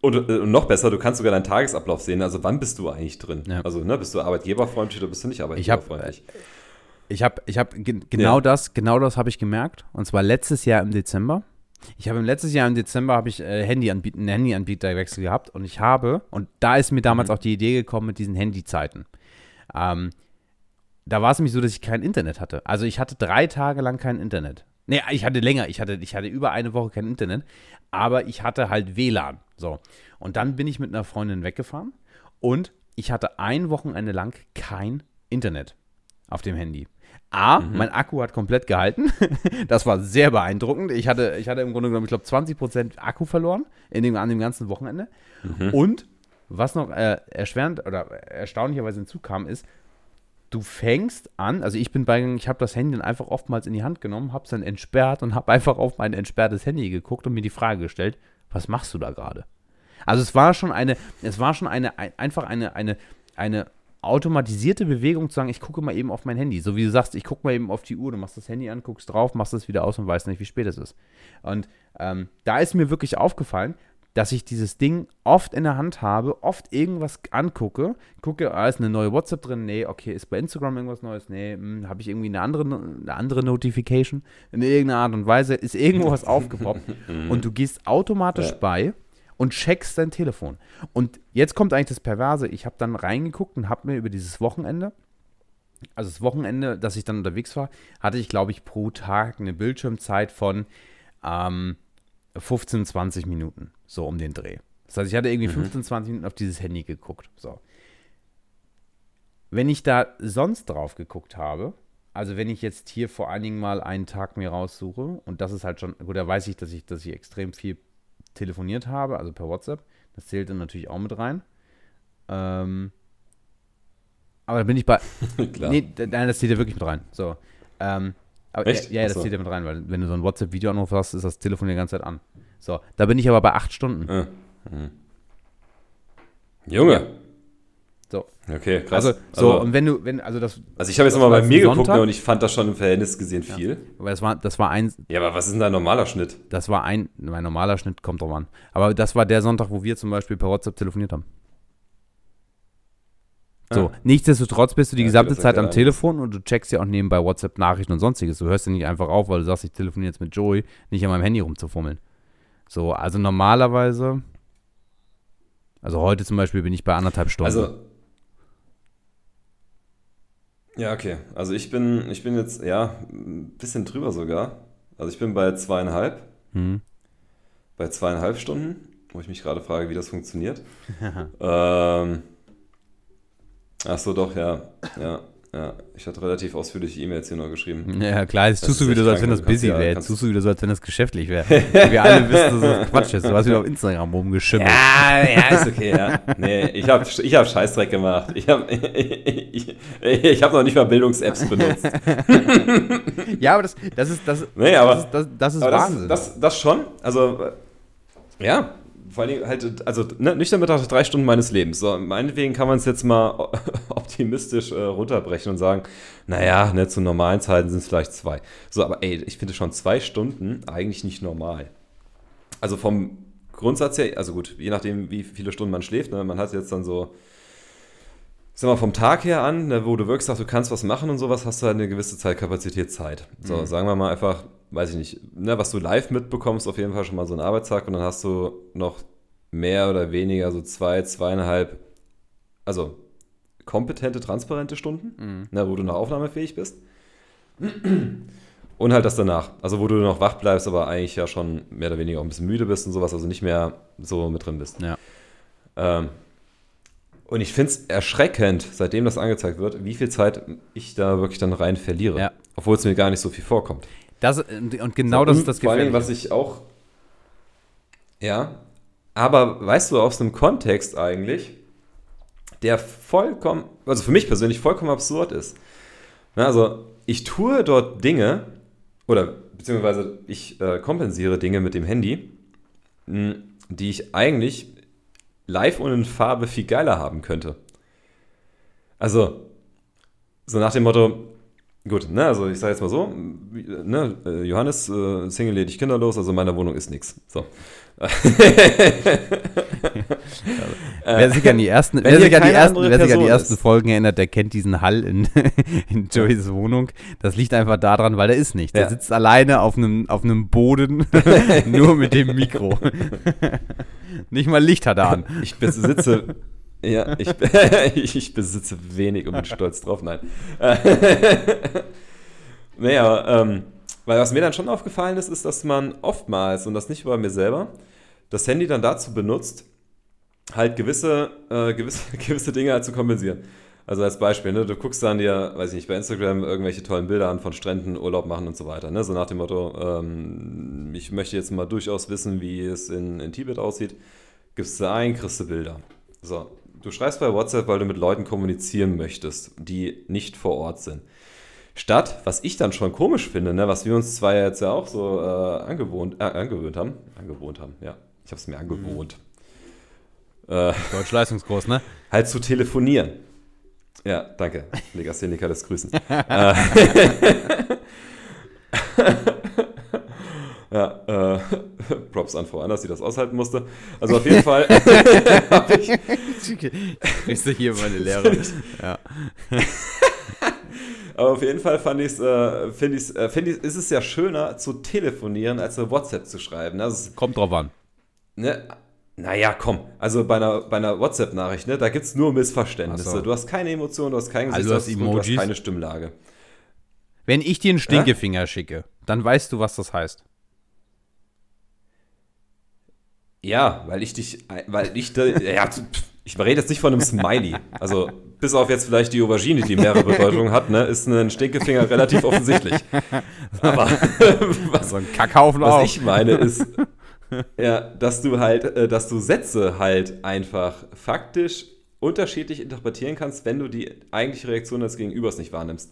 S2: und, äh, und noch besser, du kannst sogar deinen Tagesablauf sehen. Also wann bist du eigentlich drin?
S1: Ja.
S2: Also ne, bist du arbeitgeberfreundlich oder bist du nicht
S1: Ich hab,
S2: arbeitgeberfreundlich?
S1: Ich habe ich hab ge genau
S2: Ja.
S1: das, genau das habe ich gemerkt. Und zwar letztes Jahr im Dezember. Ich habe im letztes Jahr im Dezember habe ich äh, Handyanbieter, einen Handyanbieterwechsel gehabt und ich habe, und da ist mir damals
S2: Mhm.
S1: auch die Idee gekommen mit diesen Handyzeiten. Ähm, da war es nämlich so, dass ich kein Internet hatte. Also ich hatte drei Tage lang kein Internet. Nee, ich hatte länger, ich hatte, ich hatte über eine Woche kein Internet, aber ich hatte halt WLAN. So. Und dann bin ich mit einer Freundin weggefahren und ich hatte ein Wochenende lang kein Internet auf dem Handy. A, mein Akku hat komplett gehalten. das war sehr beeindruckend. Ich hatte, ich hatte im Grunde genommen, ich glaube, 20% Akku verloren in dem, an dem ganzen Wochenende. Und was noch äh, erschwerend oder erstaunlicherweise hinzukam, ist, du fängst an, also ich bin bei, ich habe das Handy dann einfach oftmals in die Hand genommen, habe es dann entsperrt und habe einfach auf mein entsperrtes Handy geguckt und mir die Frage gestellt, was machst du da gerade? Also es war schon eine, es war schon eine, ein, einfach eine, eine, eine automatisierte Bewegung zu sagen, ich gucke mal eben auf mein Handy. So wie du sagst, ich gucke mal eben auf die Uhr, du machst das Handy an, guckst drauf, machst es wieder aus und weißt nicht, wie spät es ist. Und ähm, da ist mir wirklich aufgefallen, dass ich dieses Ding oft in der Hand habe, oft irgendwas angucke, gucke, ah, ist eine neue WhatsApp drin, nee, okay, ist bei Instagram irgendwas Neues, nee, hm, habe ich irgendwie eine andere, eine andere Notification? In irgendeiner Art und Weise, ist irgendwo was aufgepoppt und du gehst automatisch
S2: Ja.
S1: bei und checkst dein Telefon. Und jetzt kommt eigentlich das Perverse, ich habe dann reingeguckt und habe mir über dieses Wochenende, also das Wochenende, dass ich dann unterwegs war, hatte ich, glaube ich, pro Tag eine Bildschirmzeit von ähm, 15, 20 Minuten, so um den Dreh. Das heißt, ich hatte irgendwie 15, 20 Minuten auf dieses Handy geguckt. So. Wenn ich da sonst drauf geguckt habe, also wenn ich jetzt hier vor allen Dingen mal einen Tag mir raussuche, und das ist halt schon, gut, da weiß ich, dass ich, dass ich extrem viel telefoniert habe, also per WhatsApp, das zählt dann natürlich auch mit rein. Ähm, aber da bin ich bei,
S2: Klar.
S1: Nee, nein, das zählt ja wirklich mit rein. So. Ähm, aber
S2: Echt?
S1: Ja, ja, das
S2: Ach so.
S1: zählt ja mit rein, weil wenn du so einen WhatsApp-Videoanruf hast, ist das Telefon die ganze Zeit an. So, da bin ich aber bei acht Stunden.
S2: Ah. Hm. Junge.
S1: So.
S2: Okay, krass.
S1: Also, so, und wenn du, wenn, also das,
S2: Also ich habe jetzt nochmal bei mir geguckt
S1: Sonntag?
S2: ne, und ich fand das schon im Verhältnis gesehen viel.
S1: aber das war, das war ein,
S2: Ja, aber was ist denn dein normaler Schnitt?
S1: das war ein, mein normaler Schnitt kommt drauf an. Aber das war der Sonntag, wo wir zum Beispiel per WhatsApp telefoniert haben. So,
S2: Ah.
S1: nichtsdestotrotz bist du die
S2: Ja,
S1: gesamte Zeit am. Telefon und du checkst ja auch nebenbei WhatsApp-Nachrichten und sonstiges. Du hörst ja nicht einfach auf, weil du sagst, ich telefoniere jetzt mit Joey, nicht an meinem Handy rumzufummeln. So, also normalerweise, also heute zum Beispiel bin ich bei anderthalb Stunden.
S2: Also. Ja, okay. Also ich bin, ich bin jetzt, ja, ein bisschen drüber sogar. Also ich bin bei zweieinhalb.
S1: Hm.
S2: bei zweieinhalb Stunden, wo ich mich gerade frage, wie das funktioniert. ähm, ach so, doch, ja. Ja, ja. Ich hatte relativ ausführliche E-Mails hier noch geschrieben.
S1: Ja, klar, jetzt tust du wieder so, als wenn das
S2: kannst
S1: busy wäre. Jetzt tust du wieder so, als wenn das geschäftlich wäre. Wir alle wissen, dass das Quatsch ist. Du hast wieder auf Instagram rumgeschimmelt.
S2: Ja, ja, ist okay, ja. Nee, ich habe ich hab Scheißdreck gemacht. Ich habe ich, ich hab noch nicht mal Bildungs-Apps benutzt.
S1: Ja, aber das, das ist, das,
S2: Nee, aber-
S1: das ist, das, das ist
S2: Aber das,
S1: Wahnsinn.
S2: das, das schon. Also, ja, vor allem halt, also ne, nüchtern betrachtet drei Stunden meines Lebens. So, meinetwegen kann man es jetzt mal optimistisch äh, runterbrechen und sagen, naja, ne, zu normalen Zeiten sind es vielleicht zwei. So, aber ey, ich finde schon zwei Stunden eigentlich nicht normal. Also vom Grundsatz her, also gut, je nachdem, wie viele Stunden man schläft, ne, man hat jetzt dann so, sag mal, vom Tag her an, ne, wo du wirklich sagst, du kannst was machen und sowas, hast du halt eine gewisse Zeitkapazität Zeit. So,
S1: Mhm.
S2: sagen wir mal einfach, weiß ich nicht, ne, was du live mitbekommst, auf jeden Fall schon mal so einen Arbeitstag und dann hast du noch mehr oder weniger so zwei, zweieinhalb, also kompetente, transparente Stunden,
S1: Mhm.
S2: ne, wo du noch aufnahmefähig bist. Und halt das danach, also wo du noch wach bleibst, aber eigentlich ja schon mehr oder weniger auch ein bisschen müde bist und sowas, also nicht mehr so mit drin bist.
S1: Ja.
S2: Ähm, und ich finde es erschreckend, seitdem das angezeigt wird, wie viel Zeit ich da wirklich dann rein verliere.
S1: Ja.
S2: Obwohl es mir gar nicht so viel vorkommt.
S1: Das, und genau das
S2: Und
S1: ist das
S2: Vor allem, was ich auch. Ja. Aber weißt du, aus einem Kontext eigentlich, der vollkommen, also für mich persönlich vollkommen absurd ist. Also, ich tue dort Dinge, oder beziehungsweise ich äh, kompensiere Dinge mit dem Handy, mh, die ich eigentlich live und in Farbe viel geiler haben könnte. Also, so nach dem Motto, gut, ne, also ich sage jetzt mal so, ne, äh, Johannes, äh, Single ledig kinderlos, also in meiner Wohnung ist nichts. So.
S1: Wer sich an die ersten, wer sich an die ersten, wer sich an die ersten
S2: ist.
S1: Folgen erinnert, der kennt diesen Hall in, in Joeys Wohnung. Das liegt einfach daran, weil da ist nichts. Der
S2: Ja.
S1: sitzt alleine auf einem, auf einem Boden, nur mit dem Mikro. Nicht mal Licht hat er an.
S2: Ich besitze. Ja, ich, ich besitze wenig und bin stolz drauf. Nein. naja, ähm, weil was mir dann schon aufgefallen ist, ist, dass man oftmals, und das nicht bei mir selber, das Handy dann dazu benutzt, halt gewisse, äh, gewisse, gewisse Dinge halt zu kompensieren. Also als Beispiel, ne, du guckst dann dir, weiß ich nicht, bei Instagram irgendwelche tollen Bilder an von Stränden, Urlaub machen und so weiter. Ne? So nach dem Motto, ähm, ich möchte jetzt mal durchaus wissen, wie es in, in Tibet aussieht. Gibst du ein, kriegst du Bilder. So, du schreibst bei WhatsApp, weil du mit Leuten kommunizieren möchtest, die nicht vor Ort sind. Statt, was ich dann schon komisch finde, ne, was wir uns zwar jetzt ja auch so äh, angewohnt, äh, angewöhnt haben, angewohnt haben, ja, ich habe es mir angewohnt, äh,
S1: Deutsch Leistungskurs, ne?
S2: halt zu telefonieren. Ja, danke. Legastheniker des Grüßen. äh, ja, äh, Props an Frau Anders, die das aushalten musste. Also auf jeden Fall habe ich
S1: Kriegst du hier meine Lehre. Ja.
S2: Aber auf jeden Fall fand ich's, äh, finde ich äh, find ich's, ist es ja schöner zu telefonieren, als eine WhatsApp zu schreiben. Also, es-
S1: Kommt drauf an.
S2: ne, naja, komm. Also bei einer, bei einer WhatsApp-Nachricht, ne, da gibt es nur Missverständnisse.
S1: So.
S2: Du hast keine Emotionen, du hast keinen
S1: Also du hast
S2: Gesichtsausdruck, du hast
S1: Emojis?
S2: keine Stimmlage.
S1: Wenn ich dir einen Stinkefinger schicke, dann weißt du, was das heißt.
S2: Ja, weil ich dich, weil ich, da, ja, ich rede jetzt nicht von einem Smiley. Also bis auf jetzt vielleicht die Aubergine, die mehrere Bedeutungen hat, ne, ist ein Stinkefinger relativ offensichtlich. Aber was,
S1: So ein Kackhaufen
S2: Was
S1: auch.
S2: ich meine ist, ja, dass du halt, äh, dass du Sätze halt einfach faktisch unterschiedlich interpretieren kannst, wenn du die eigentliche Reaktion des Gegenübers nicht wahrnimmst.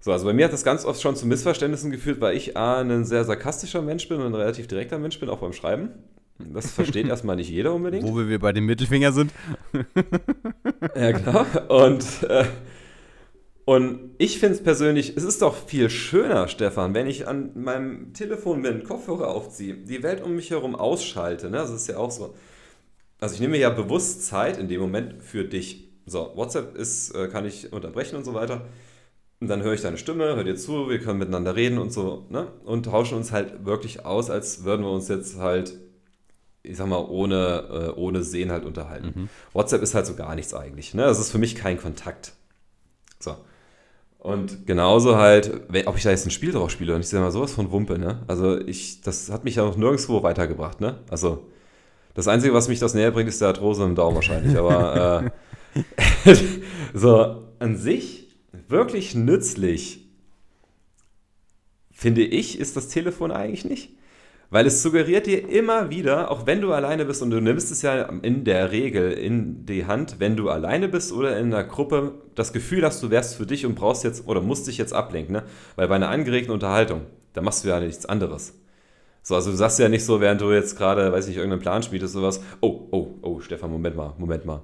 S2: So, also bei mir hat das ganz oft schon zu Missverständnissen geführt, weil ich A, ein sehr sarkastischer Mensch bin und ein relativ direkter Mensch bin, auch beim Schreiben. Das versteht erstmal nicht jeder unbedingt.
S1: Wo wir bei dem Mittelfinger sind.
S2: Ja, genau. Und, äh, und ich finde es persönlich, es ist doch viel schöner, Stefan, wenn ich an meinem Telefon bin, Kopfhörer aufziehe, die Welt um mich herum ausschalte. Ne? Das ist ja auch so. Also ich nehme mir ja bewusst Zeit in dem Moment für dich. So, WhatsApp ist, äh, kann ich unterbrechen und so weiter. Und dann höre ich deine Stimme, hör dir zu, wir können miteinander reden und so, ne? Und tauschen uns halt wirklich aus, als würden wir uns jetzt halt, ich sag mal, ohne, äh, ohne Sehen halt unterhalten. WhatsApp ist halt so gar nichts eigentlich, ne? Das ist für mich kein Kontakt. So. Und genauso halt, ob ich da jetzt ein Spiel drauf spiele und ich sage mal sowas von Wumpe, ne? Also ich, das hat mich ja noch nirgendwo weitergebracht, ne? Also das Einzige, was mich das näher bringt, ist der Arthrose im Daumen wahrscheinlich. Aber äh, so an sich wirklich nützlich, finde ich, ist das Telefon eigentlich nicht. Weil es suggeriert dir immer wieder, auch wenn du alleine bist, und du nimmst es ja in der Regel in die Hand, wenn du alleine bist oder in einer Gruppe, das Gefühl hast, du wärst für dich und brauchst jetzt oder musst dich jetzt ablenken. Ne? Weil bei einer angeregten Unterhaltung, da machst du ja nichts anderes. So, also du sagst ja nicht so, während du jetzt gerade, weiß ich, irgendeinen Plan schmiedest, sowas, oh, oh, oh, Stefan, Moment mal, Moment mal.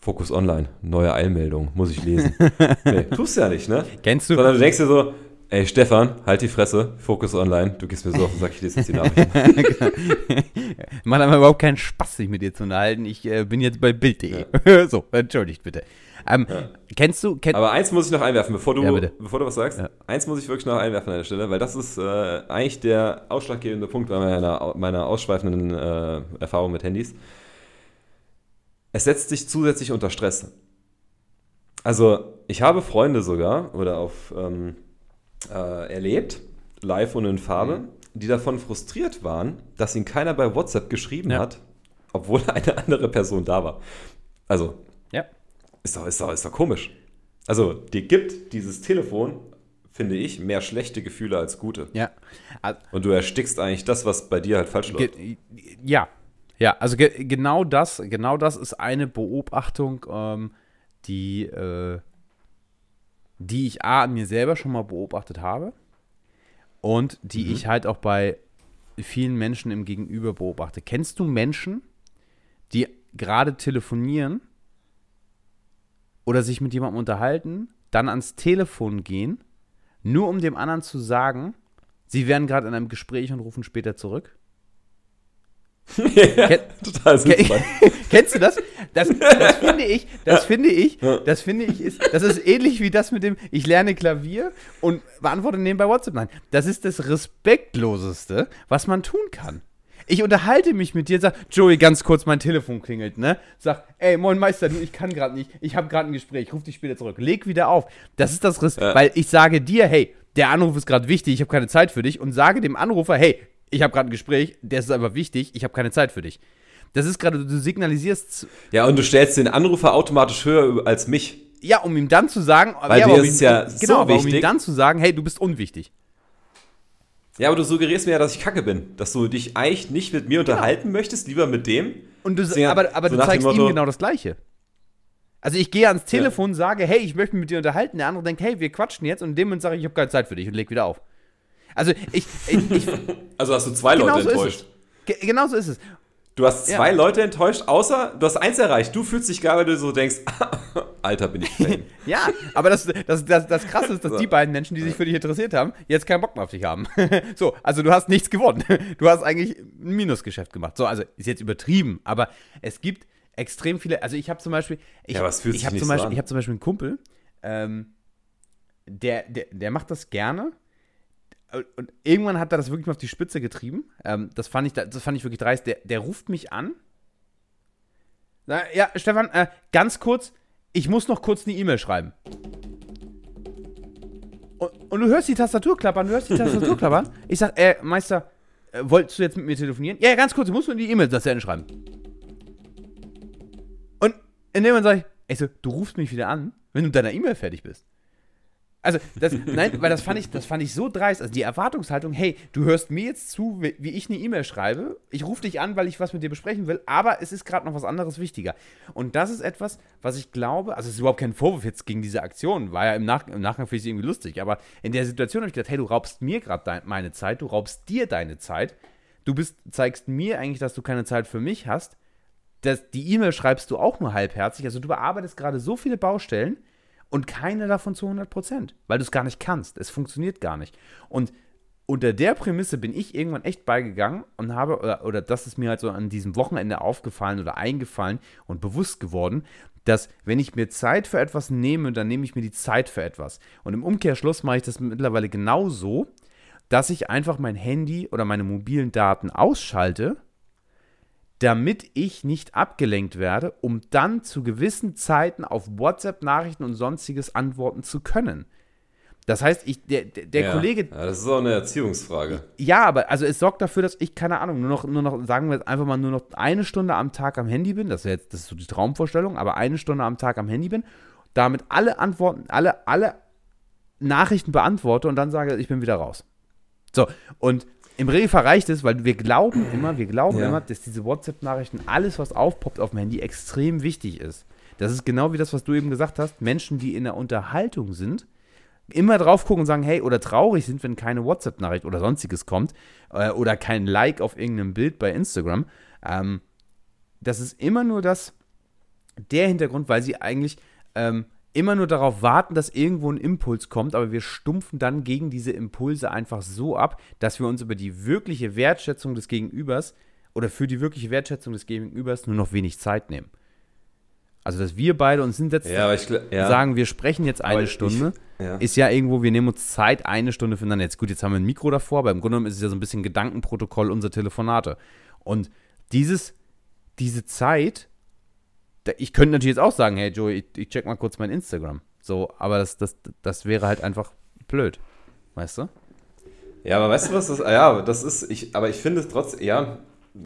S2: Fokus Online, neue Eilmeldung, muss ich lesen. nee, tust du ja nicht, ne?
S1: Kennst du?
S2: Sondern du denkst dir so, Ey, Stefan, halt die Fresse, Fokus online. Du gehst mir so auf den Sack, ich lese jetzt die Nachrichten.
S1: Macht aber überhaupt keinen Spaß, sich mit dir zu unterhalten. Ich äh, bin jetzt bei Bild.de. Ja. so, entschuldigt bitte. Ähm, ja. Kennst du. Kenn
S2: aber eins muss ich noch einwerfen, bevor du, ja, bevor du was sagst. Eins muss ich wirklich noch einwerfen an der Stelle, weil das ist äh, eigentlich der ausschlaggebende Punkt bei meiner, meiner ausschweifenden äh, Erfahrung mit Handys. Es setzt dich zusätzlich unter Stress. Also, ich habe Freunde sogar, oder auf. Ähm, äh, erlebt, live und in Farbe, mhm. die davon frustriert waren, dass ihnen keiner bei WhatsApp geschrieben ja. hat, obwohl eine andere Person da war. Also, ja. ist, doch, ist, doch, ist doch komisch. Also, dir gibt dieses Telefon, finde ich, mehr schlechte Gefühle als gute.
S1: Ja.
S2: Und du erstickst eigentlich das, was bei dir halt falsch läuft.
S1: Ja. Ja, also ge genau das, genau das ist eine Beobachtung, ähm, die äh, die ich A an mir selber schon mal beobachtet habe und die mhm. ich halt auch bei vielen Menschen im Gegenüber beobachte. Kennst du Menschen, die gerade telefonieren oder sich mit jemandem unterhalten, dann ans Telefon gehen, nur um dem anderen zu sagen, sie wären gerade in einem Gespräch und rufen später zurück?
S2: Ja, Ken total sinnvoll.
S1: Kennst du das? Das, das finde ich, das finde ich, das finde ich ist, das ist ähnlich wie das mit dem, ich lerne Klavier und beantworte nebenbei WhatsApp. Nein, das ist das respektloseste, was man tun kann. Ich unterhalte mich mit dir, und sag, Joey, ganz kurz, mein Telefon klingelt, ne? Sag, ey, moin Meister, du, ich kann gerade nicht, ich habe gerade ein Gespräch, ruf dich später zurück. Leg wieder auf. Das ist das Riss, ja. weil ich sage dir, hey, der Anruf ist gerade wichtig, ich habe keine Zeit für dich und sage dem Anrufer, hey, ich habe gerade ein Gespräch, der ist aber wichtig, ich habe keine Zeit für dich. Das ist gerade, du signalisierst.
S2: Ja, und du stellst den Anrufer automatisch höher als mich.
S1: Ja, um ihm dann zu sagen,
S2: Weil
S1: ja,
S2: dir ist ja
S1: um, genau, so wichtig. um ihm dann zu sagen, hey, du bist unwichtig.
S2: Ja, aber du suggerierst mir ja, dass ich kacke bin. Dass du dich eigentlich nicht mit mir genau. unterhalten möchtest, lieber mit dem.
S1: Und du, Deswegen, aber aber so du zeigst ihm genau das Gleiche. Also ich gehe ans Telefon, ja. sage, hey, ich möchte mich mit dir unterhalten. Der andere denkt, hey, wir quatschen jetzt. Und in dem Moment sage ich, ich habe keine Zeit für dich und leg wieder auf. Also ich. ich, ich
S2: also hast du zwei genau Leute so enttäuscht.
S1: Genau so ist es.
S2: Du hast zwei ja. Leute enttäuscht, außer du hast eins erreicht. Du fühlst dich geil, weil du so denkst, Alter, bin ich Fan.
S1: ja, aber das, das, das, das Krasse ist, dass so. die beiden Menschen, die sich für dich interessiert haben, jetzt keinen Bock mehr auf dich haben. so, also du hast nichts gewonnen. Du hast eigentlich ein Minusgeschäft gemacht. So, also ist jetzt übertrieben, aber es gibt extrem viele. Also ich habe zum Beispiel. Ich,
S2: ja, was
S1: ich habe zum, Beispiel, ich hab zum Beispiel einen Kumpel, ähm, der, der, der macht das gerne und irgendwann hat er das wirklich mal auf die Spitze getrieben. Ähm, das, fand ich, das fand ich wirklich dreist. Der, der ruft mich an. Na, ja, Stefan, äh, ganz kurz, ich muss noch kurz eine E-Mail schreiben. Und, und, du hörst die Tastatur klappern, du hörst die Tastatur klappern. Ich sag, äh, Meister, äh, wolltest du jetzt mit mir telefonieren? Ja, ganz kurz, du musst nur die E-Mail das Ende schreiben. Und in dem Moment sag ich, ey, so, du rufst mich wieder an, wenn du mit deiner E-Mail fertig bist. Also, das, nein, weil das fand, ich, das fand ich so dreist. Also die Erwartungshaltung, hey, du hörst mir jetzt zu, wie ich eine E-Mail schreibe. Ich rufe dich an, weil ich was mit dir besprechen will, aber es ist gerade noch was anderes wichtiger. Und das ist etwas, was ich glaube, also es ist überhaupt kein Vorwurf jetzt gegen diese Aktion, war ja im, Nach im Nachgang finde ich irgendwie lustig, aber in der Situation habe ich gedacht, hey, du raubst mir gerade meine Zeit, du raubst dir deine Zeit. Du bist, zeigst mir eigentlich, dass du keine Zeit für mich hast. Das, die E-Mail schreibst du auch nur halbherzig. Also du bearbeitest gerade so viele Baustellen und keine davon zu 100 Prozent, weil du es gar nicht kannst. Es funktioniert gar nicht. Und unter der Prämisse bin ich irgendwann echt beigegangen und habe, oder, oder das ist mir halt so an diesem Wochenende aufgefallen oder eingefallen und bewusst geworden, dass wenn ich mir Zeit für etwas nehme, dann nehme ich mir die Zeit für etwas. Und im Umkehrschluss mache ich das mittlerweile genauso, dass ich einfach mein Handy oder meine mobilen Daten ausschalte damit ich nicht abgelenkt werde, um dann zu gewissen Zeiten auf WhatsApp-Nachrichten und sonstiges antworten zu können. Das heißt, ich, der, der
S2: ja.
S1: Kollege.
S2: Ja, das ist auch eine Erziehungsfrage.
S1: Ja, aber also es sorgt dafür, dass ich, keine Ahnung, nur noch, nur noch, sagen wir jetzt einfach mal, nur noch eine Stunde am Tag am Handy bin. Das ist jetzt, das ist so die Traumvorstellung, aber eine Stunde am Tag am Handy bin, damit alle Antworten, alle, alle Nachrichten beantworte und dann sage, ich bin wieder raus. So, und im Regelfall reicht es, weil wir glauben immer, wir glauben
S2: Ja.
S1: immer, dass diese WhatsApp-Nachrichten, alles, was aufpoppt auf dem Handy, extrem wichtig ist. Das ist genau wie das, was du eben gesagt hast. Menschen, die in der Unterhaltung sind, immer drauf gucken und sagen, hey, oder traurig sind, wenn keine WhatsApp-Nachricht oder sonstiges kommt äh, oder kein Like auf irgendeinem Bild bei Instagram. Ähm, das ist immer nur das, der Hintergrund, weil sie eigentlich ähm, immer nur darauf warten, dass irgendwo ein Impuls kommt, aber wir stumpfen dann gegen diese Impulse einfach so ab, dass wir uns über die wirkliche Wertschätzung des Gegenübers oder für die wirkliche Wertschätzung des Gegenübers nur noch wenig Zeit nehmen. Also, dass wir beide uns hinsetzen,
S2: Ja, ich ja.
S1: sagen, wir sprechen jetzt eine
S2: ich-
S1: Stunde,
S2: ja.
S1: ist ja irgendwo, wir nehmen uns Zeit, eine Stunde füreinander. Jetzt gut, jetzt haben wir ein Mikro davor, aber im Grunde genommen ist es ja so ein bisschen Gedankenprotokoll unserer Telefonate. Und dieses, diese Zeit, ich könnte natürlich jetzt auch sagen, hey Joey, ich, ich check mal kurz mein Instagram. So, aber das, das, das wäre halt einfach blöd. Weißt du?
S2: Ja, aber weißt du was? Das, ja, das ist, ich, aber ich finde es trotzdem, ja,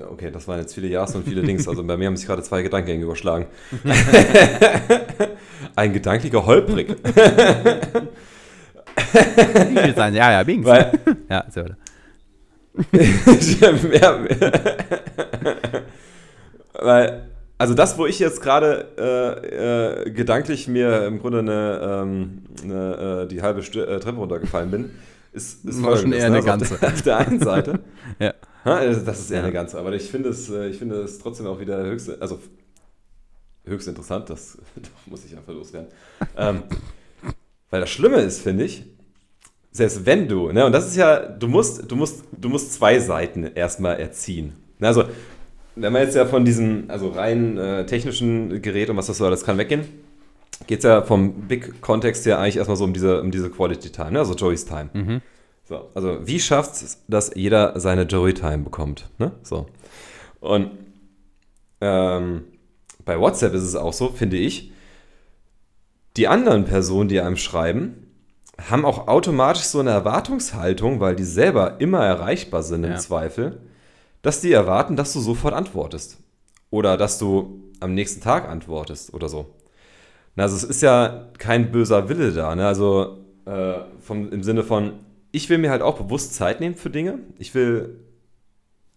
S2: okay, das waren jetzt viele Ja's und viele Dings. Also bei mir haben sich gerade zwei Gedankengänge überschlagen. Ein gedanklicher Holprig.
S1: Sagen, ja, ja, Bings.
S2: Weil,
S1: ja, so, weiter.
S2: ja, weil, also das, wo ich jetzt gerade äh, äh, gedanklich mir im Grunde eine, ähm, eine, äh, die halbe Stö äh, Treppe runtergefallen bin, ist, ist
S1: War schon eher eine
S2: Also
S1: ganze.
S2: Auf der, auf der einen Seite,
S1: Ja.
S2: Also das ist eher
S1: Ja.
S2: eine ganze, aber ich finde es, äh, ich finde es trotzdem auch wieder höchst, also höchst interessant, das muss ich einfach loswerden. ähm, weil das Schlimme ist, finde ich, selbst wenn du, ne, und das ist ja, du musst, du musst, du musst zwei Seiten erstmal erziehen. Ne, Also, wenn man jetzt ja von diesem, also rein äh, technischen Gerät und was das so alles kann weggehen, geht es ja vom Big-Kontext ja eigentlich erstmal so um diese, um diese Quality Time, ne? also Joey's Time.
S1: Mhm.
S2: So, also wie schafft es, dass jeder seine Joy-Time bekommt? Ne? So. Und ähm, bei WhatsApp ist es auch so, finde ich, die anderen Personen, die einem schreiben, haben auch automatisch so eine Erwartungshaltung, weil die selber immer erreichbar sind im
S1: Ja.
S2: Zweifel, dass die erwarten, dass du sofort antwortest. Oder dass du am nächsten Tag antwortest oder so. Na, Also es ist ja kein böser Wille da. Ne? Also äh, vom, im Sinne von, ich will mir halt auch bewusst Zeit nehmen für Dinge. Ich will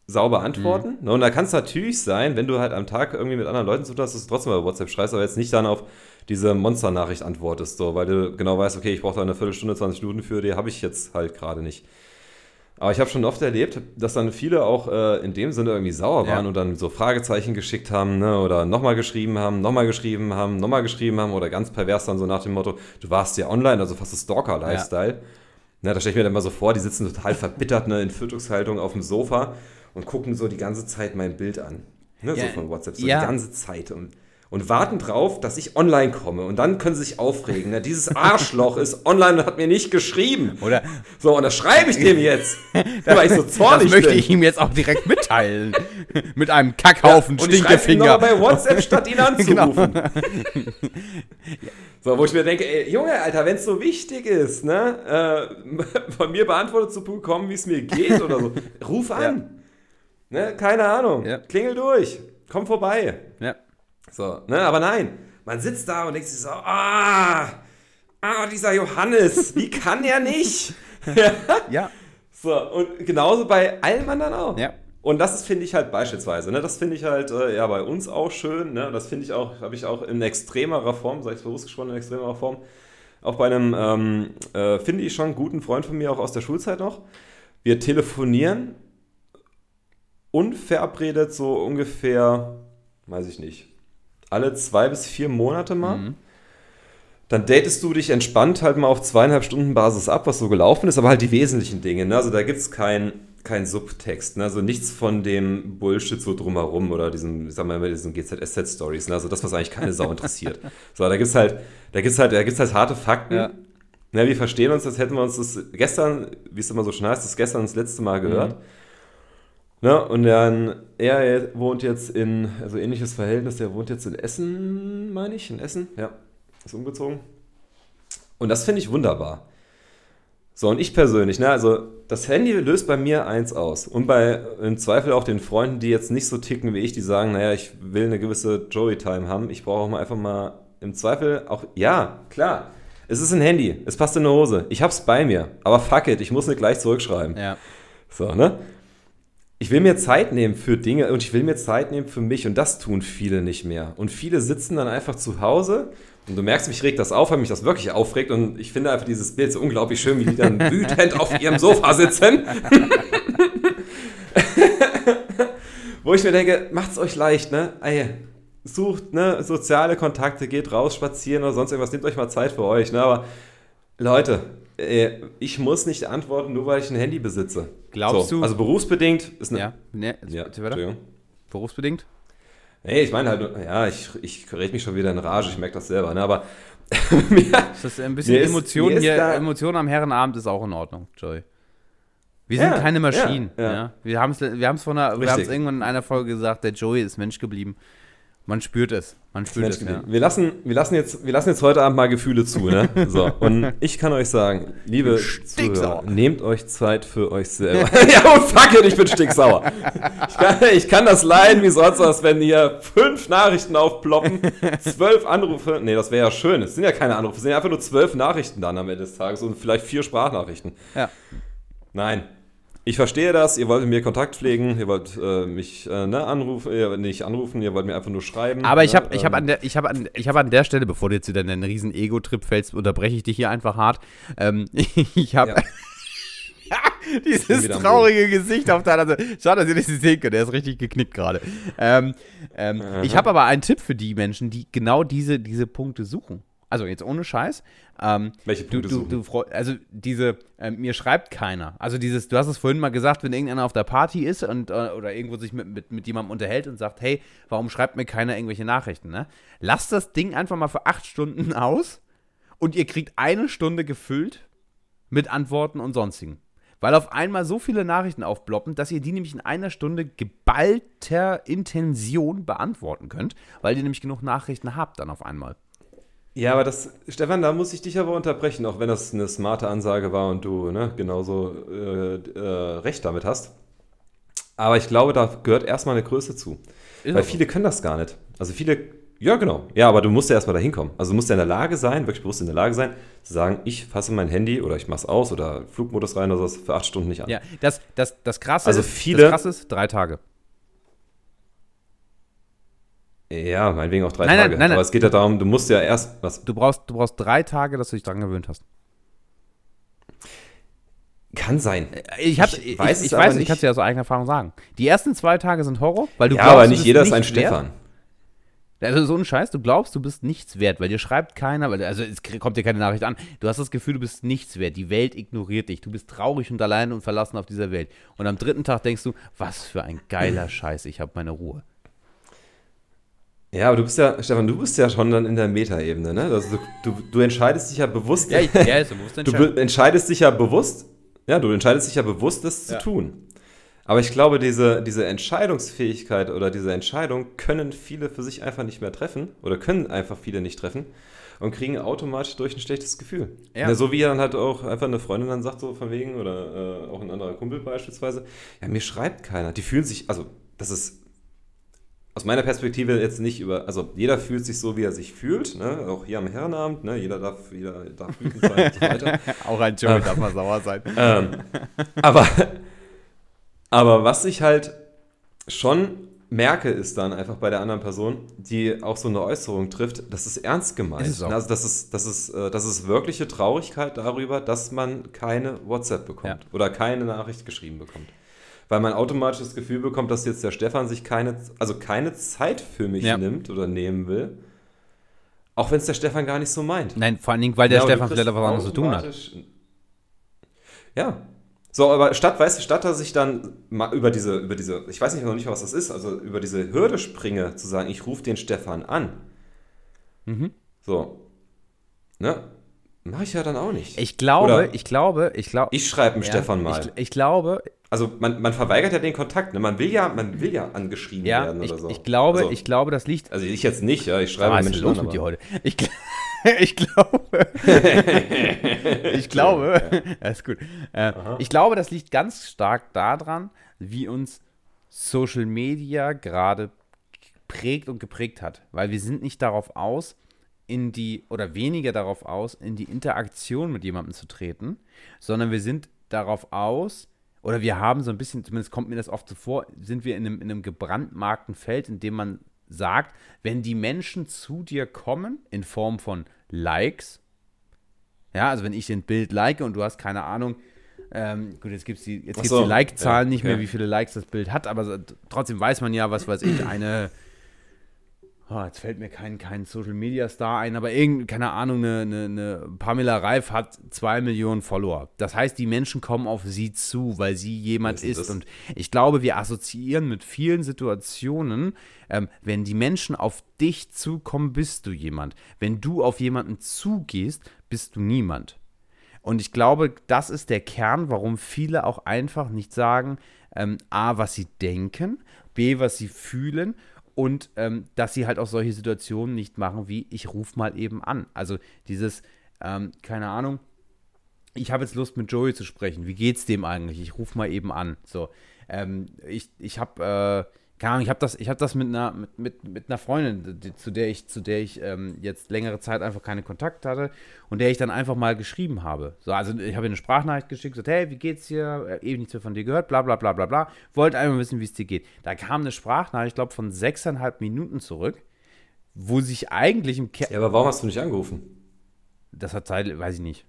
S2: sauber antworten. Ne? Und da kann es natürlich sein, wenn du halt am Tag irgendwie mit anderen Leuten zu tun hast, dass du trotzdem bei WhatsApp schreibst, aber jetzt nicht dann auf diese Monster-Nachricht antwortest, so, weil du genau weißt, okay, ich brauche da eine Viertelstunde, 20 Minuten für, die habe ich jetzt halt gerade nicht. Aber ich habe schon oft erlebt, dass dann viele auch äh, in dem Sinne irgendwie sauer
S1: Ja.
S2: waren und dann so Fragezeichen geschickt haben ne? oder nochmal geschrieben haben, nochmal geschrieben haben, nochmal geschrieben haben oder ganz pervers dann so nach dem Motto, du warst ja online, also fast Stalker-Lifestyle. Ne, da stelle ich mir dann mal so vor, die sitzen total verbittert ne, in Fötungshaltung auf dem Sofa und gucken so die ganze Zeit mein Bild an. Ne,
S1: Ja,
S2: so von WhatsApp, so
S1: ja.
S2: die ganze Zeit. Und, und warten drauf, dass ich online komme. Und dann können sie sich aufregen. Ne? Dieses Arschloch ist online und hat mir nicht geschrieben.
S1: Oder
S2: So, und das schreibe ich dem jetzt. weil ich so
S1: das
S2: zornig
S1: möchte
S2: bin.
S1: ich ihm jetzt auch direkt mitteilen. Mit einem Kackhaufen
S2: und ich schreibe ihm
S1: Stinkefinger.
S2: noch bei WhatsApp, statt ihn anzurufen.
S1: Genau.
S2: So, wo ich mir denke, ey, Junge, Alter, wenn es so wichtig ist, ne, äh, von mir beantwortet zu bekommen, wie es mir geht oder so, ruf an. Ne, keine Ahnung.
S1: Ja.
S2: Klingel durch. Komm vorbei.
S1: Ja.
S2: So, ne, aber nein. Man sitzt da und denkt sich so, ah, ah, dieser Johannes, wie kann er nicht?
S1: Ja.
S2: So, und genauso bei allem anderen auch.
S1: Ja.
S2: Und das ist, finde ich halt beispielsweise, ne, das finde ich halt äh, ja bei uns auch schön, ne, das finde ich auch, habe ich auch in extremerer Form, sag ich bewusst gesprochen, in extremerer Form, auch bei einem, ähm, äh, finde ich schon, guten Freund von mir, auch aus der Schulzeit noch. Wir telefonieren unverabredet so ungefähr, weiß ich nicht, alle zwei bis vier Monate mal.
S1: Mhm.
S2: Dann datest du dich entspannt halt mal auf zweieinhalb Stunden Basis ab, was so gelaufen ist, aber halt die wesentlichen Dinge. Ne? Also da gibt es keinen kein Subtext, ne? also nichts von dem Bullshit so drumherum oder diesen, ich sag mal, diesen GZSZ-Stories, ne? also das, was eigentlich keine Sau interessiert. So, da gibt's halt, da gibt's halt, da gibt's halt harte Fakten.
S1: Ja.
S2: Ne, wir verstehen uns, als hätten wir uns das gestern, wie es immer so schön heißt, das gestern das letzte Mal gehört. Ne, und dann, er wohnt jetzt in, also ähnliches Verhältnis, der wohnt jetzt in Essen, meine ich, in Essen, ja, ist umgezogen. Und das finde ich wunderbar. So, und ich persönlich, ne, also das Handy löst bei mir eins aus. Und bei im Zweifel auch den Freunden, die jetzt nicht so ticken wie ich, die sagen, naja, ich will eine gewisse Joey-Time haben. Ich brauche auch mal einfach mal im Zweifel auch, ja, klar. Es ist ein Handy, es passt in eine Hose. Ich hab's bei mir. Aber fuck it, ich muss nicht gleich zurückschreiben.
S1: Ja.
S2: So, ne? Ich will mir Zeit nehmen für Dinge und ich will mir Zeit nehmen für mich und das tun viele nicht mehr. Und viele sitzen dann einfach zu Hause und du merkst, mich regt das auf, weil mich das wirklich aufregt und ich finde einfach dieses Bild so unglaublich schön, wie die dann wütend auf ihrem Sofa sitzen. Wo ich mir denke, macht's euch leicht, ne? Ey, sucht ne, soziale Kontakte, geht raus, spazieren oder sonst irgendwas, nehmt euch mal Zeit für euch, ne? Aber Leute, ich muss nicht antworten, nur weil ich ein Handy besitze.
S1: Glaubst
S2: so,
S1: du?
S2: Also berufsbedingt ist eine.
S1: Ja, ne,
S2: Ja. Entschuldigung.
S1: Berufsbedingt?
S2: Nee, ich meine halt, ja, ich, ich rede mich schon wieder in Rage, ich merke das selber, ne? Aber mir,
S1: Ist das ein bisschen
S2: ist-
S1: Emotion
S2: ist
S1: hier?
S2: da-
S1: Emotion am Herrenabend ist auch in Ordnung, Joey. Wir sind
S2: Ja,
S1: keine Maschinen.
S2: ja,
S1: Ja,
S2: ja.
S1: Wir haben es wir haben's von einer, wir
S2: Richtig.
S1: haben's irgendwann in einer Folge gesagt, der Joey ist Mensch geblieben. Man spürt es. Man spürt es, ja.
S2: wir, lassen, wir, lassen jetzt, wir lassen jetzt heute Abend mal Gefühle zu, ne? So, und ich kann euch sagen, liebe. Zuhörer, nehmt euch Zeit für euch selber. ja, und fuck it, ich bin stinksauer. Ich kann, ich kann das leiden wie sonst was, wenn hier fünf Nachrichten aufploppen, zwölf Anrufe. Nee, das wäre ja schön. Es sind ja keine Anrufe, es sind ja einfach nur zwölf Nachrichten dann am Ende des Tages und vielleicht vier Sprachnachrichten.
S1: Ja.
S2: Nein. Ich verstehe das, ihr wollt mit mir Kontakt pflegen, ihr wollt äh, mich äh, ne, anrufen, ihr, nicht anrufen, ihr wollt mir einfach nur schreiben.
S1: Aber ich
S2: ne,
S1: habe ich hab
S2: ähm,
S1: an, der- ich hab an, ich hab an der Stelle, bevor du jetzt wieder in einen riesen Ego-Trip fällst, unterbreche ich dich hier einfach hart. Ähm, ich habe
S2: Ja.
S1: dieses traurige Gesicht auf deiner Seite. Schade, dass ihr nicht sehen könnt, der ist richtig geknickt gerade. Ähm, ähm, ich habe aber einen Tipp für die Menschen, die genau diese, diese Punkte suchen. Also jetzt ohne Scheiß. Ähm,
S2: Welche
S1: du,
S2: Punkte
S1: du, du freu- also diese, ähm, mir schreibt keiner. Also dieses, du hast es vorhin mal gesagt, wenn irgendeiner auf der Party ist und äh, oder irgendwo sich mit, mit, mit jemandem unterhält und sagt, hey, warum schreibt mir keiner irgendwelche Nachrichten, ne? Lasst das Ding einfach mal für acht Stunden aus und ihr kriegt eine Stunde gefüllt mit Antworten und sonstigen. Weil auf einmal so viele Nachrichten aufploppen, dass ihr die nämlich in einer Stunde geballter Intention beantworten könnt, weil ihr nämlich genug Nachrichten habt dann auf einmal.
S2: Ja, aber das, Stefan, da muss ich dich aber unterbrechen, auch wenn das eine smarte Ansage war und du ne, genauso äh, äh, recht damit hast. Aber ich glaube, da gehört erstmal eine Größe zu.
S1: Ist
S2: Weil
S1: so.
S2: viele können das gar nicht. Also viele, ja genau. Ja, aber du musst ja erstmal dahin kommen. Also du musst ja in der Lage sein, wirklich bewusst in der Lage sein, zu sagen, ich fasse mein Handy oder ich mach's aus oder Flugmodus rein oder so für acht Stunden nicht an.
S1: Ja, das, das, das Krasse
S2: Also viele-
S1: das Krasse ist, drei Tage.
S2: Ja, meinetwegen auch drei
S1: Nein,
S2: Tage.
S1: nein, nein.
S2: Aber es geht ja darum, du musst ja erst, was,
S1: Du brauchst, du brauchst drei Tage, dass du dich dran gewöhnt hast.
S2: kann sein.
S1: Ich, hab,
S2: Ich
S1: ich,
S2: weiß
S1: ich, ich weiß, ich
S2: nicht.
S1: kann es dir aus eigener Erfahrung sagen. Die ersten zwei Tage sind Horror, weil du
S2: ja,
S1: glaubst,
S2: aber nicht jeder ist ein. Stefan.
S1: Also so ein Scheiß, du glaubst, du bist nichts wert, weil dir schreibt keiner, weil also es kommt dir keine Nachricht an. Du hast das Gefühl, du bist nichts wert. Die Welt ignoriert dich. Du bist traurig und allein und verlassen auf dieser Welt. Und am dritten Tag denkst du, was für ein geiler Scheiß, ich habe meine Ruhe.
S2: Ja, aber du bist ja, Stefan, du bist ja schon dann in der Metaebene, ne? Also du, du, du entscheidest dich ja bewusst.
S1: Ja, ich, ja ist bewusst
S2: du entscheidest dich ja bewusst, ja, du entscheidest dich ja bewusst, das
S1: Ja.
S2: zu tun. Aber ich glaube, diese, diese Entscheidungsfähigkeit oder diese Entscheidung können viele für sich einfach nicht mehr treffen oder können einfach viele nicht treffen und kriegen automatisch durch ein schlechtes Gefühl.
S1: Ja.
S2: Ja. so wie dann halt auch einfach eine Freundin dann sagt, so von wegen, oder äh, auch ein anderer Kumpel beispielsweise, ja, mir schreibt keiner. Die fühlen sich, also das ist aus meiner Perspektive jetzt nicht über, also jeder fühlt sich so, wie er sich fühlt, ne? auch hier am Herrenabend, ne? jeder darf, jeder darf wütend sein und so weiter.
S1: Auch ein Joey darf mal sauer sein.
S2: ähm, aber, aber was ich halt schon merke, ist dann einfach bei der anderen Person, die auch so eine Äußerung trifft, das ist ernst gemeint.
S1: Ist
S2: also das ist, das, ist, äh, das ist wirkliche Traurigkeit darüber, dass man keine WhatsApp bekommt
S1: Ja.
S2: oder keine Nachricht geschrieben bekommt. Weil man automatisch das Gefühl bekommt, dass jetzt der Stefan sich keine, also keine Zeit für mich
S1: Ja.
S2: nimmt oder nehmen will. Auch wenn es der Stefan gar nicht so meint.
S1: Nein, vor allen Dingen, weil der
S2: Ja,
S1: Stefan vielleicht was anderes zu tun hat.
S2: Ja. So, aber statt, weißt du, statt dass ich dann über diese, über diese, ich weiß nicht noch nicht, was das ist, also über diese Hürde springe, zu sagen, ich rufe den Stefan an.
S1: Mhm.
S2: So. Ne? Mache ich ja dann auch nicht.
S1: Ich glaube,
S2: Oder-
S1: ich glaube, ich glaube.
S2: Ich schreibe dem
S1: ja,
S2: Stefan mal.
S1: Ich, ich glaube,
S2: also man, man verweigert ja den Kontakt, ne? Man will ja, man will ja angeschrieben
S1: ja,
S2: werden
S1: ich,
S2: oder so.
S1: ich glaube,
S2: also,
S1: ich glaube, das liegt.
S2: also ich jetzt nicht, ja, ich schreibe
S1: ist
S2: Menschen
S1: los
S2: an,
S1: mit dir heute? Ich, ich glaube, ich glaube, das ist gut. Äh, ich glaube, das liegt ganz stark daran, wie uns Social Media gerade prägt und geprägt hat, weil wir sind nicht darauf aus, in die oder weniger darauf aus, in die Interaktion mit jemandem zu treten, sondern wir sind darauf aus, oder wir haben so ein bisschen, zumindest kommt mir das oft so vor, sind wir in einem, in einem gebrandmarkten Feld, in dem man sagt, wenn die Menschen zu dir kommen in Form von Likes, ja, also wenn ich ein Bild like und du hast keine Ahnung, ähm, gut, jetzt gibt es die, jetzt gibt's
S2: so,
S1: die Like-Zahlen
S2: ja,
S1: nicht mehr, wie viele Likes das Bild hat, aber trotzdem weiß man ja, was weiß ich, eine, oh, jetzt fällt mir kein, kein Social-Media-Star ein, aber irgend, keine Ahnung, eine, eine, eine Pamela Reif hat zwei Millionen Follower. Das heißt, die Menschen kommen auf sie zu, weil sie jemand
S2: ist
S1: ist. Und ich glaube, wir assoziieren mit vielen Situationen, ähm, wenn die Menschen auf dich zukommen, bist du jemand. Wenn du auf jemanden zugehst, bist du niemand. Und ich glaube, das ist der Kern, warum viele auch einfach nicht sagen, ähm, A, was sie denken, B, was sie fühlen und ähm, dass sie halt auch solche Situationen nicht machen, wie ich rufe mal eben an. Also dieses, ähm, keine Ahnung, ich habe jetzt Lust mit Joey zu sprechen. Wie geht's dem eigentlich? Ich rufe mal eben an. So, ähm, ich, ich habe, äh, keine Ahnung, ich habe das, ich habe das mit einer, mit, mit, mit einer Freundin, die, zu der ich, zu der ich ähm, jetzt längere Zeit einfach keine Kontakt hatte und der ich dann einfach mal geschrieben habe. So, also ich habe ihr eine Sprachnachricht geschickt, gesagt, hey, wie geht's dir? Äh, Eben nichts mehr von dir gehört, bla bla bla bla bla. Wollte einfach wissen, wie es dir geht. Da kam eine Sprachnachricht, ich glaube, von sechseinhalb Minuten zurück, wo sich eigentlich im Kern.
S2: Ja, aber warum hast du nicht angerufen?
S1: Das hat Zeit, weiß ich nicht.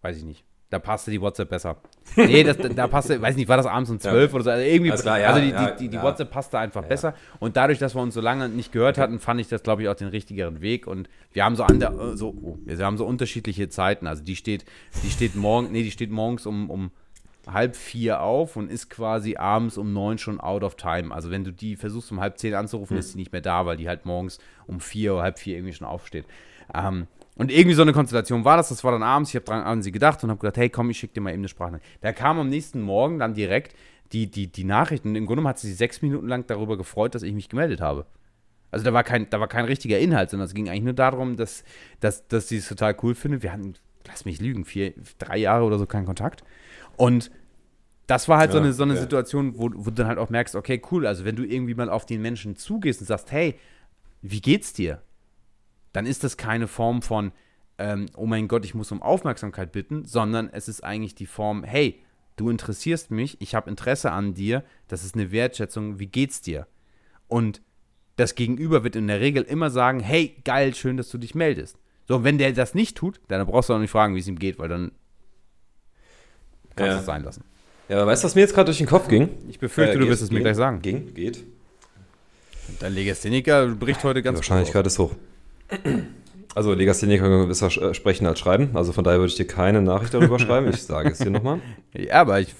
S1: Weiß ich nicht. Da passte die WhatsApp besser. Nee, das, da passte, weiß nicht, war das abends um 12 oder so. Also irgendwie,
S2: klar, ja,
S1: also die,
S2: ja,
S1: die, die, die
S2: ja.
S1: WhatsApp passte einfach besser. Und dadurch, dass wir uns so lange nicht gehört hatten, fand ich das, glaube ich, auch den richtigeren Weg. Und wir haben so, an der, so, oh, wir haben so unterschiedliche Zeiten. Also die steht, die steht morgen, nee, die steht morgens um, um halb vier auf und ist quasi abends um neun schon out of time. Also wenn du die versuchst um halb zehn anzurufen, ist sie nicht mehr da, weil die halt morgens um vier oder halb vier irgendwie schon aufsteht. Ähm, und irgendwie so eine Konstellation war das. Das war dann abends. Ich habe dran an sie gedacht und habe gedacht, hey, komm, ich schicke dir mal eben eine Sprachnachricht. Da kam am nächsten Morgen dann direkt die, die, die Nachricht. Und im Grunde hat sie sich sechs Minuten lang darüber gefreut, dass ich mich gemeldet habe. Also da war kein, da war kein richtiger Inhalt, sondern es ging eigentlich nur darum, dass, dass, dass sie es total cool findet. Wir hatten, lass mich lügen, vier, drei Jahre oder so keinen Kontakt. Und das war halt so
S2: Ja,
S1: eine, so eine
S2: ja.
S1: Situation, wo, wo du dann halt auch merkst, okay, cool, also wenn du irgendwie mal auf den Menschen zugehst und sagst, hey, wie geht's dir? Dann ist das keine Form von, ähm, oh mein Gott, ich muss um Aufmerksamkeit bitten, sondern es ist eigentlich die Form, hey, du interessierst mich, ich habe Interesse an dir, das ist eine Wertschätzung, wie geht's dir? Und das Gegenüber wird in der Regel immer sagen, hey, geil, schön, dass du dich meldest. So, und wenn der das nicht tut, dann brauchst du auch nicht fragen, wie es ihm geht, weil dann kannst
S2: Ja.
S1: du es sein lassen.
S2: Ja, aber weißt du, was mir jetzt gerade durch den Kopf ging?
S1: Ich befürchte,
S2: Äh,
S1: du wirst es mir gleich sagen.
S2: Ging, geht.
S1: Dein Legastheniker bricht heute
S2: Die
S1: ganz
S2: Wahrscheinlichkeit ist hoch. Also Legastheniker können besser äh, sprechen als schreiben. Also von daher würde ich dir keine Nachricht darüber schreiben. Ich sage es dir nochmal.
S1: Ja, aber ich.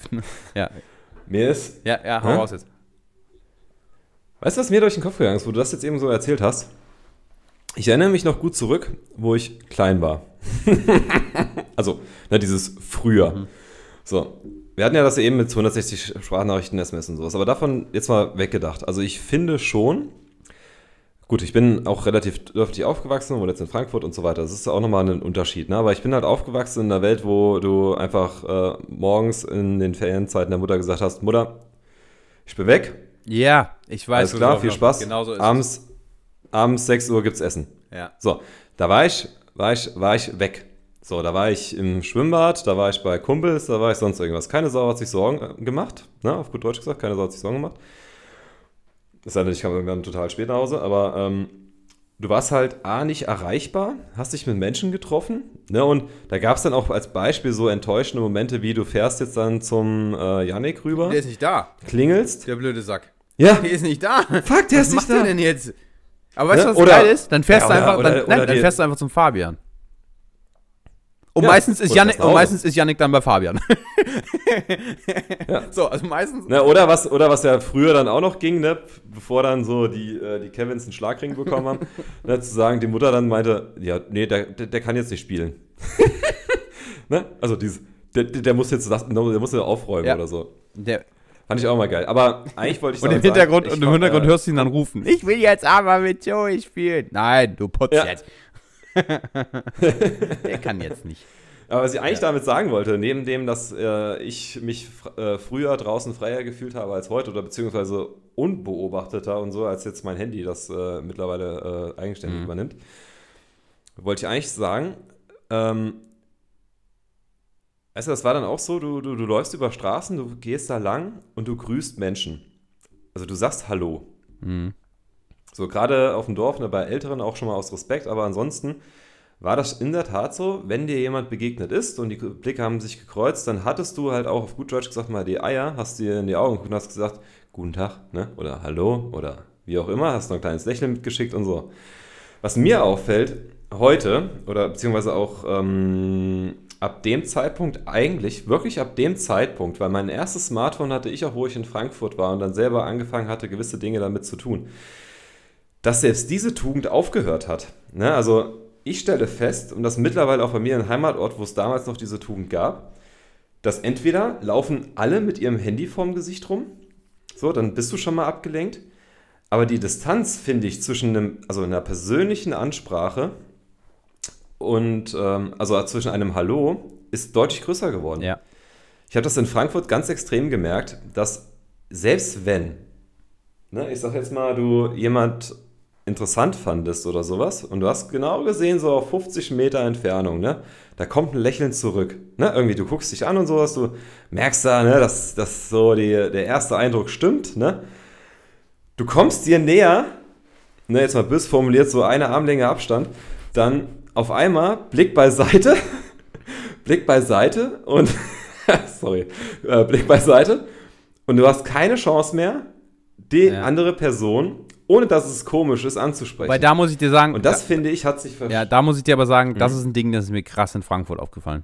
S1: Ja,
S2: Mir ist.
S1: ja, ja hau
S2: Hä?
S1: raus jetzt.
S2: Weißt du, was mir durch den Kopf gegangen ist, wo du das jetzt eben so erzählt hast? Ich erinnere mich noch gut zurück, wo ich klein war. also, ne, dieses früher. So, wir hatten ja das eben mit 260 Sprachnachrichten, SMS und sowas, aber davon jetzt mal weggedacht. Also ich finde schon, gut, ich bin auch relativ dörflich aufgewachsen, wohne jetzt in Frankfurt und so weiter. Das ist auch nochmal ein Unterschied. Ne? Aber ich bin halt aufgewachsen in einer Welt, wo du einfach äh, morgens in den Ferienzeiten der Mutter gesagt hast, Mutter, ich bin weg,
S1: Ja, ich weiß.
S2: alles
S1: wo
S2: klar, viel Spaß.
S1: Genau so ist
S2: abends, abends 6 Uhr gibt's Essen.
S1: es. Ja.
S2: So, da war ich, war ich, war ich weg. So, da war ich im Schwimmbad, da war ich bei Kumpels, da war ich sonst irgendwas. Keine Sau hat sich Sorgen äh, gemacht, ne, auf gut Deutsch gesagt, keine Sau hat sich Sorgen gemacht. Es sei denn, ich kam irgendwann total spät nach Hause, aber ähm, du warst halt A, nicht erreichbar, hast dich mit Menschen getroffen, ne, und da gab es dann auch als Beispiel so enttäuschende Momente, wie du fährst jetzt dann zum äh, Yannick rüber,
S1: Der ist nicht da,
S2: klingelst.
S1: der blöde Sack.
S2: Ja,
S1: Der ist nicht da.
S2: fuck, der
S1: Was
S2: ist nicht
S1: macht
S2: da.
S1: der denn jetzt? Aber weißt du,
S2: Ne?
S1: was
S2: Oder-
S1: geil ist? Dann fährst
S2: Ja,
S1: du
S2: oder-
S1: einfach,
S2: oder-
S1: dann, nein,
S2: oder
S1: dann
S2: die-
S1: fährst du einfach zum Fabian. Und
S2: Ja,
S1: meistens ist Janik, und meistens ist Janik dann bei Fabian.
S2: Ja.
S1: So, also meistens.
S2: Ne, oder, was, oder was ja früher dann auch noch ging, ne, bevor dann so die, äh, die Kevins einen Schlagring bekommen haben, ne, zu sagen, die Mutter dann meinte, ja, nee, der, der, der kann jetzt nicht spielen. ne? Also dieses, der, der muss jetzt das, der muss jetzt aufräumen
S1: Ja.
S2: oder so.
S1: Der,
S2: Fand ich auch mal geil. Aber eigentlich wollte ich
S1: und im
S2: sagen,
S1: Hintergrund,
S2: ich
S1: und im Hintergrund
S2: äh,
S1: hörst du ihn dann rufen. Ich will jetzt aber mit Joey spielen. Nein, du putzt
S2: Ja.
S1: jetzt. Der kann jetzt nicht.
S2: Aber was ich eigentlich
S1: Ja.
S2: damit sagen wollte, neben dem, dass äh, ich mich äh, früher draußen freier gefühlt habe als heute oder beziehungsweise unbeobachteter und so, als jetzt mein Handy das äh, mittlerweile äh, eigenständig
S1: Mhm.
S2: übernimmt, wollte ich eigentlich sagen, ähm, du, das war dann auch so, du, du, du läufst über Straßen, du gehst da lang und du grüßt Menschen. Also du sagst Hallo.
S1: Mhm.
S2: So, gerade auf dem Dorf, ne, bei Älteren auch schon mal aus Respekt, aber ansonsten war das in der Tat so, wenn dir jemand begegnet ist und die Blicke haben sich gekreuzt, dann hattest du halt auch auf gut Deutsch gesagt mal die Eier, hast dir in die Augen geguckt und hast gesagt, guten Tag, ne? oder Hallo, oder wie auch immer, hast noch ein kleines Lächeln mitgeschickt und so. Was mir auffällt, heute, oder beziehungsweise auch ähm, ab dem Zeitpunkt, eigentlich wirklich ab dem Zeitpunkt, weil mein erstes Smartphone hatte ich auch, wo ich in Frankfurt war und dann selber angefangen hatte, gewisse Dinge damit zu tun dass selbst diese Tugend aufgehört hat. Ne? Also ich stelle fest, und das mittlerweile auch bei mir im Heimatort, wo es damals noch diese Tugend gab, dass entweder laufen alle mit ihrem Handy vorm Gesicht rum, so, dann bist du schon mal abgelenkt, aber die Distanz, finde ich, zwischen einem, also einer persönlichen Ansprache und, ähm, also zwischen einem Hallo, ist deutlich größer geworden.
S1: Ja.
S2: Ich habe das in Frankfurt ganz extrem gemerkt, dass selbst wenn, ne, ich sag jetzt mal, du jemand interessant fandest oder sowas und du hast genau gesehen, so auf 50 Meter Entfernung, ne, da kommt ein Lächeln zurück. Ne, irgendwie, du guckst dich an und sowas, du merkst da, ne, dass, dass so die, der erste Eindruck stimmt, ne. Du kommst dir näher, ne, jetzt mal bös formuliert, so eine Armlänge Abstand, dann auf einmal Blick beiseite, Blick beiseite und sorry, äh, Blick beiseite und du hast keine Chance mehr, die
S1: Ja.
S2: andere Person, ohne dass es komisch ist, anzusprechen.
S1: Weil da muss ich dir sagen,
S2: und das finde ich hat sich ver
S1: ja, da muss ich dir aber sagen, das
S2: Mhm.
S1: ist ein Ding, das ist mir krass in Frankfurt aufgefallen.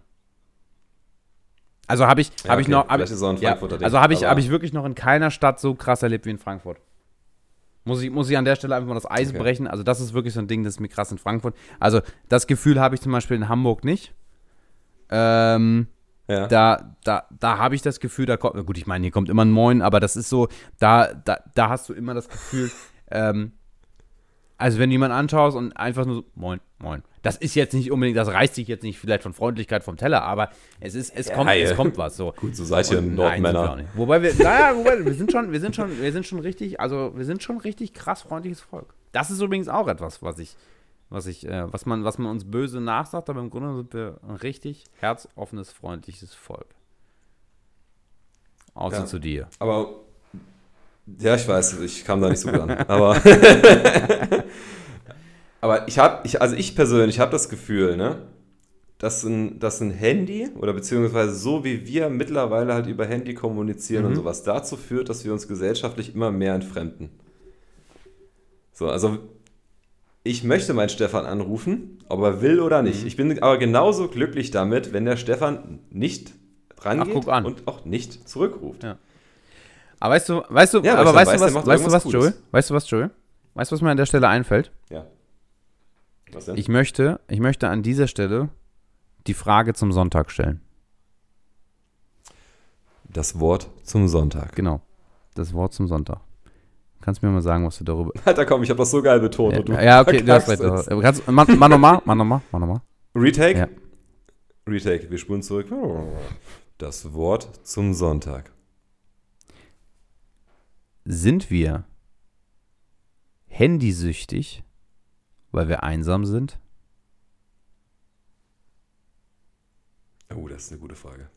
S1: Also habe ich,
S2: Ja,
S1: habe ich
S2: okay,
S1: noch, hab
S2: vielleicht
S1: ich,
S2: ist es auch ein
S1: ja,
S2: Ding,
S1: also habe ich, habe ich wirklich noch in keiner Stadt so krass erlebt wie in Frankfurt. Muss ich, muss ich an der Stelle einfach mal das Eis
S2: Okay.
S1: brechen. Also das ist wirklich so ein Ding, das ist mir krass in Frankfurt. Also das Gefühl habe ich zum Beispiel in Hamburg nicht. Ähm,
S2: ja.
S1: da, da, da habe ich das Gefühl, da kommt, gut, ich meine, hier kommt immer ein Moin, aber das ist so, da, da, da hast du immer das Gefühl, ähm, also wenn du jemanden anschaust und einfach nur so, Moin, Moin. Das ist jetzt nicht unbedingt, das reißt sich jetzt nicht vielleicht von Freundlichkeit vom Teller, aber es ist, es kommt,
S2: ja.
S1: es kommt was so.
S2: Gut, so seid ihr
S1: nein,
S2: Nordmänner.
S1: Wobei wir, naja, wobei, wir sind schon, wir sind schon, wir sind schon richtig, also wir sind schon richtig krass freundliches Volk. Das ist übrigens auch etwas, was ich, was ich, äh, was man, was man uns böse nachsagt, aber im Grunde sind wir ein richtig herzoffenes, freundliches Volk. Außer
S2: Ja.
S1: zu dir.
S2: Aber ja, ich weiß, ich kam da nicht so gut an. Aber, aber ich habe, ich, also ich persönlich habe das Gefühl, ne, dass ein, dass ein Handy oder beziehungsweise so wie wir mittlerweile halt über Handy kommunizieren und
S1: Mhm.
S2: sowas dazu führt, dass wir uns gesellschaftlich immer mehr entfremden. So, also ich möchte meinen Stefan anrufen, ob er will oder nicht.
S1: Mhm.
S2: Ich bin aber genauso glücklich damit, wenn der Stefan nicht rangeht
S1: an.
S2: und auch nicht zurückruft.
S1: Ja. Aber weißt du, weißt du,
S2: Ja,
S1: aber weißt
S2: weiß,
S1: du was, weißt du was?
S2: Cooles.
S1: Weißt du was, Joey? Weißt du, was mir an der Stelle einfällt?
S2: Ja. Was denn?
S1: Ich möchte, ich möchte an dieser Stelle die Frage zum Sonntag stellen.
S2: Das Wort zum Sonntag.
S1: Genau. Das Wort zum Sonntag. Kannst du mir mal sagen, was du darüber.
S2: Alter, komm, ich habe das so geil betont. und du
S1: Ja, ja okay, du hast recht. Kannst, mach, mach nochmal, mach nochmal, mach nochmal.
S2: Retake?
S1: Ja.
S2: Retake, wir spulen zurück. Das Wort zum Sonntag.
S1: Sind wir handysüchtig, weil wir einsam sind?
S2: Oh, das ist eine gute Frage.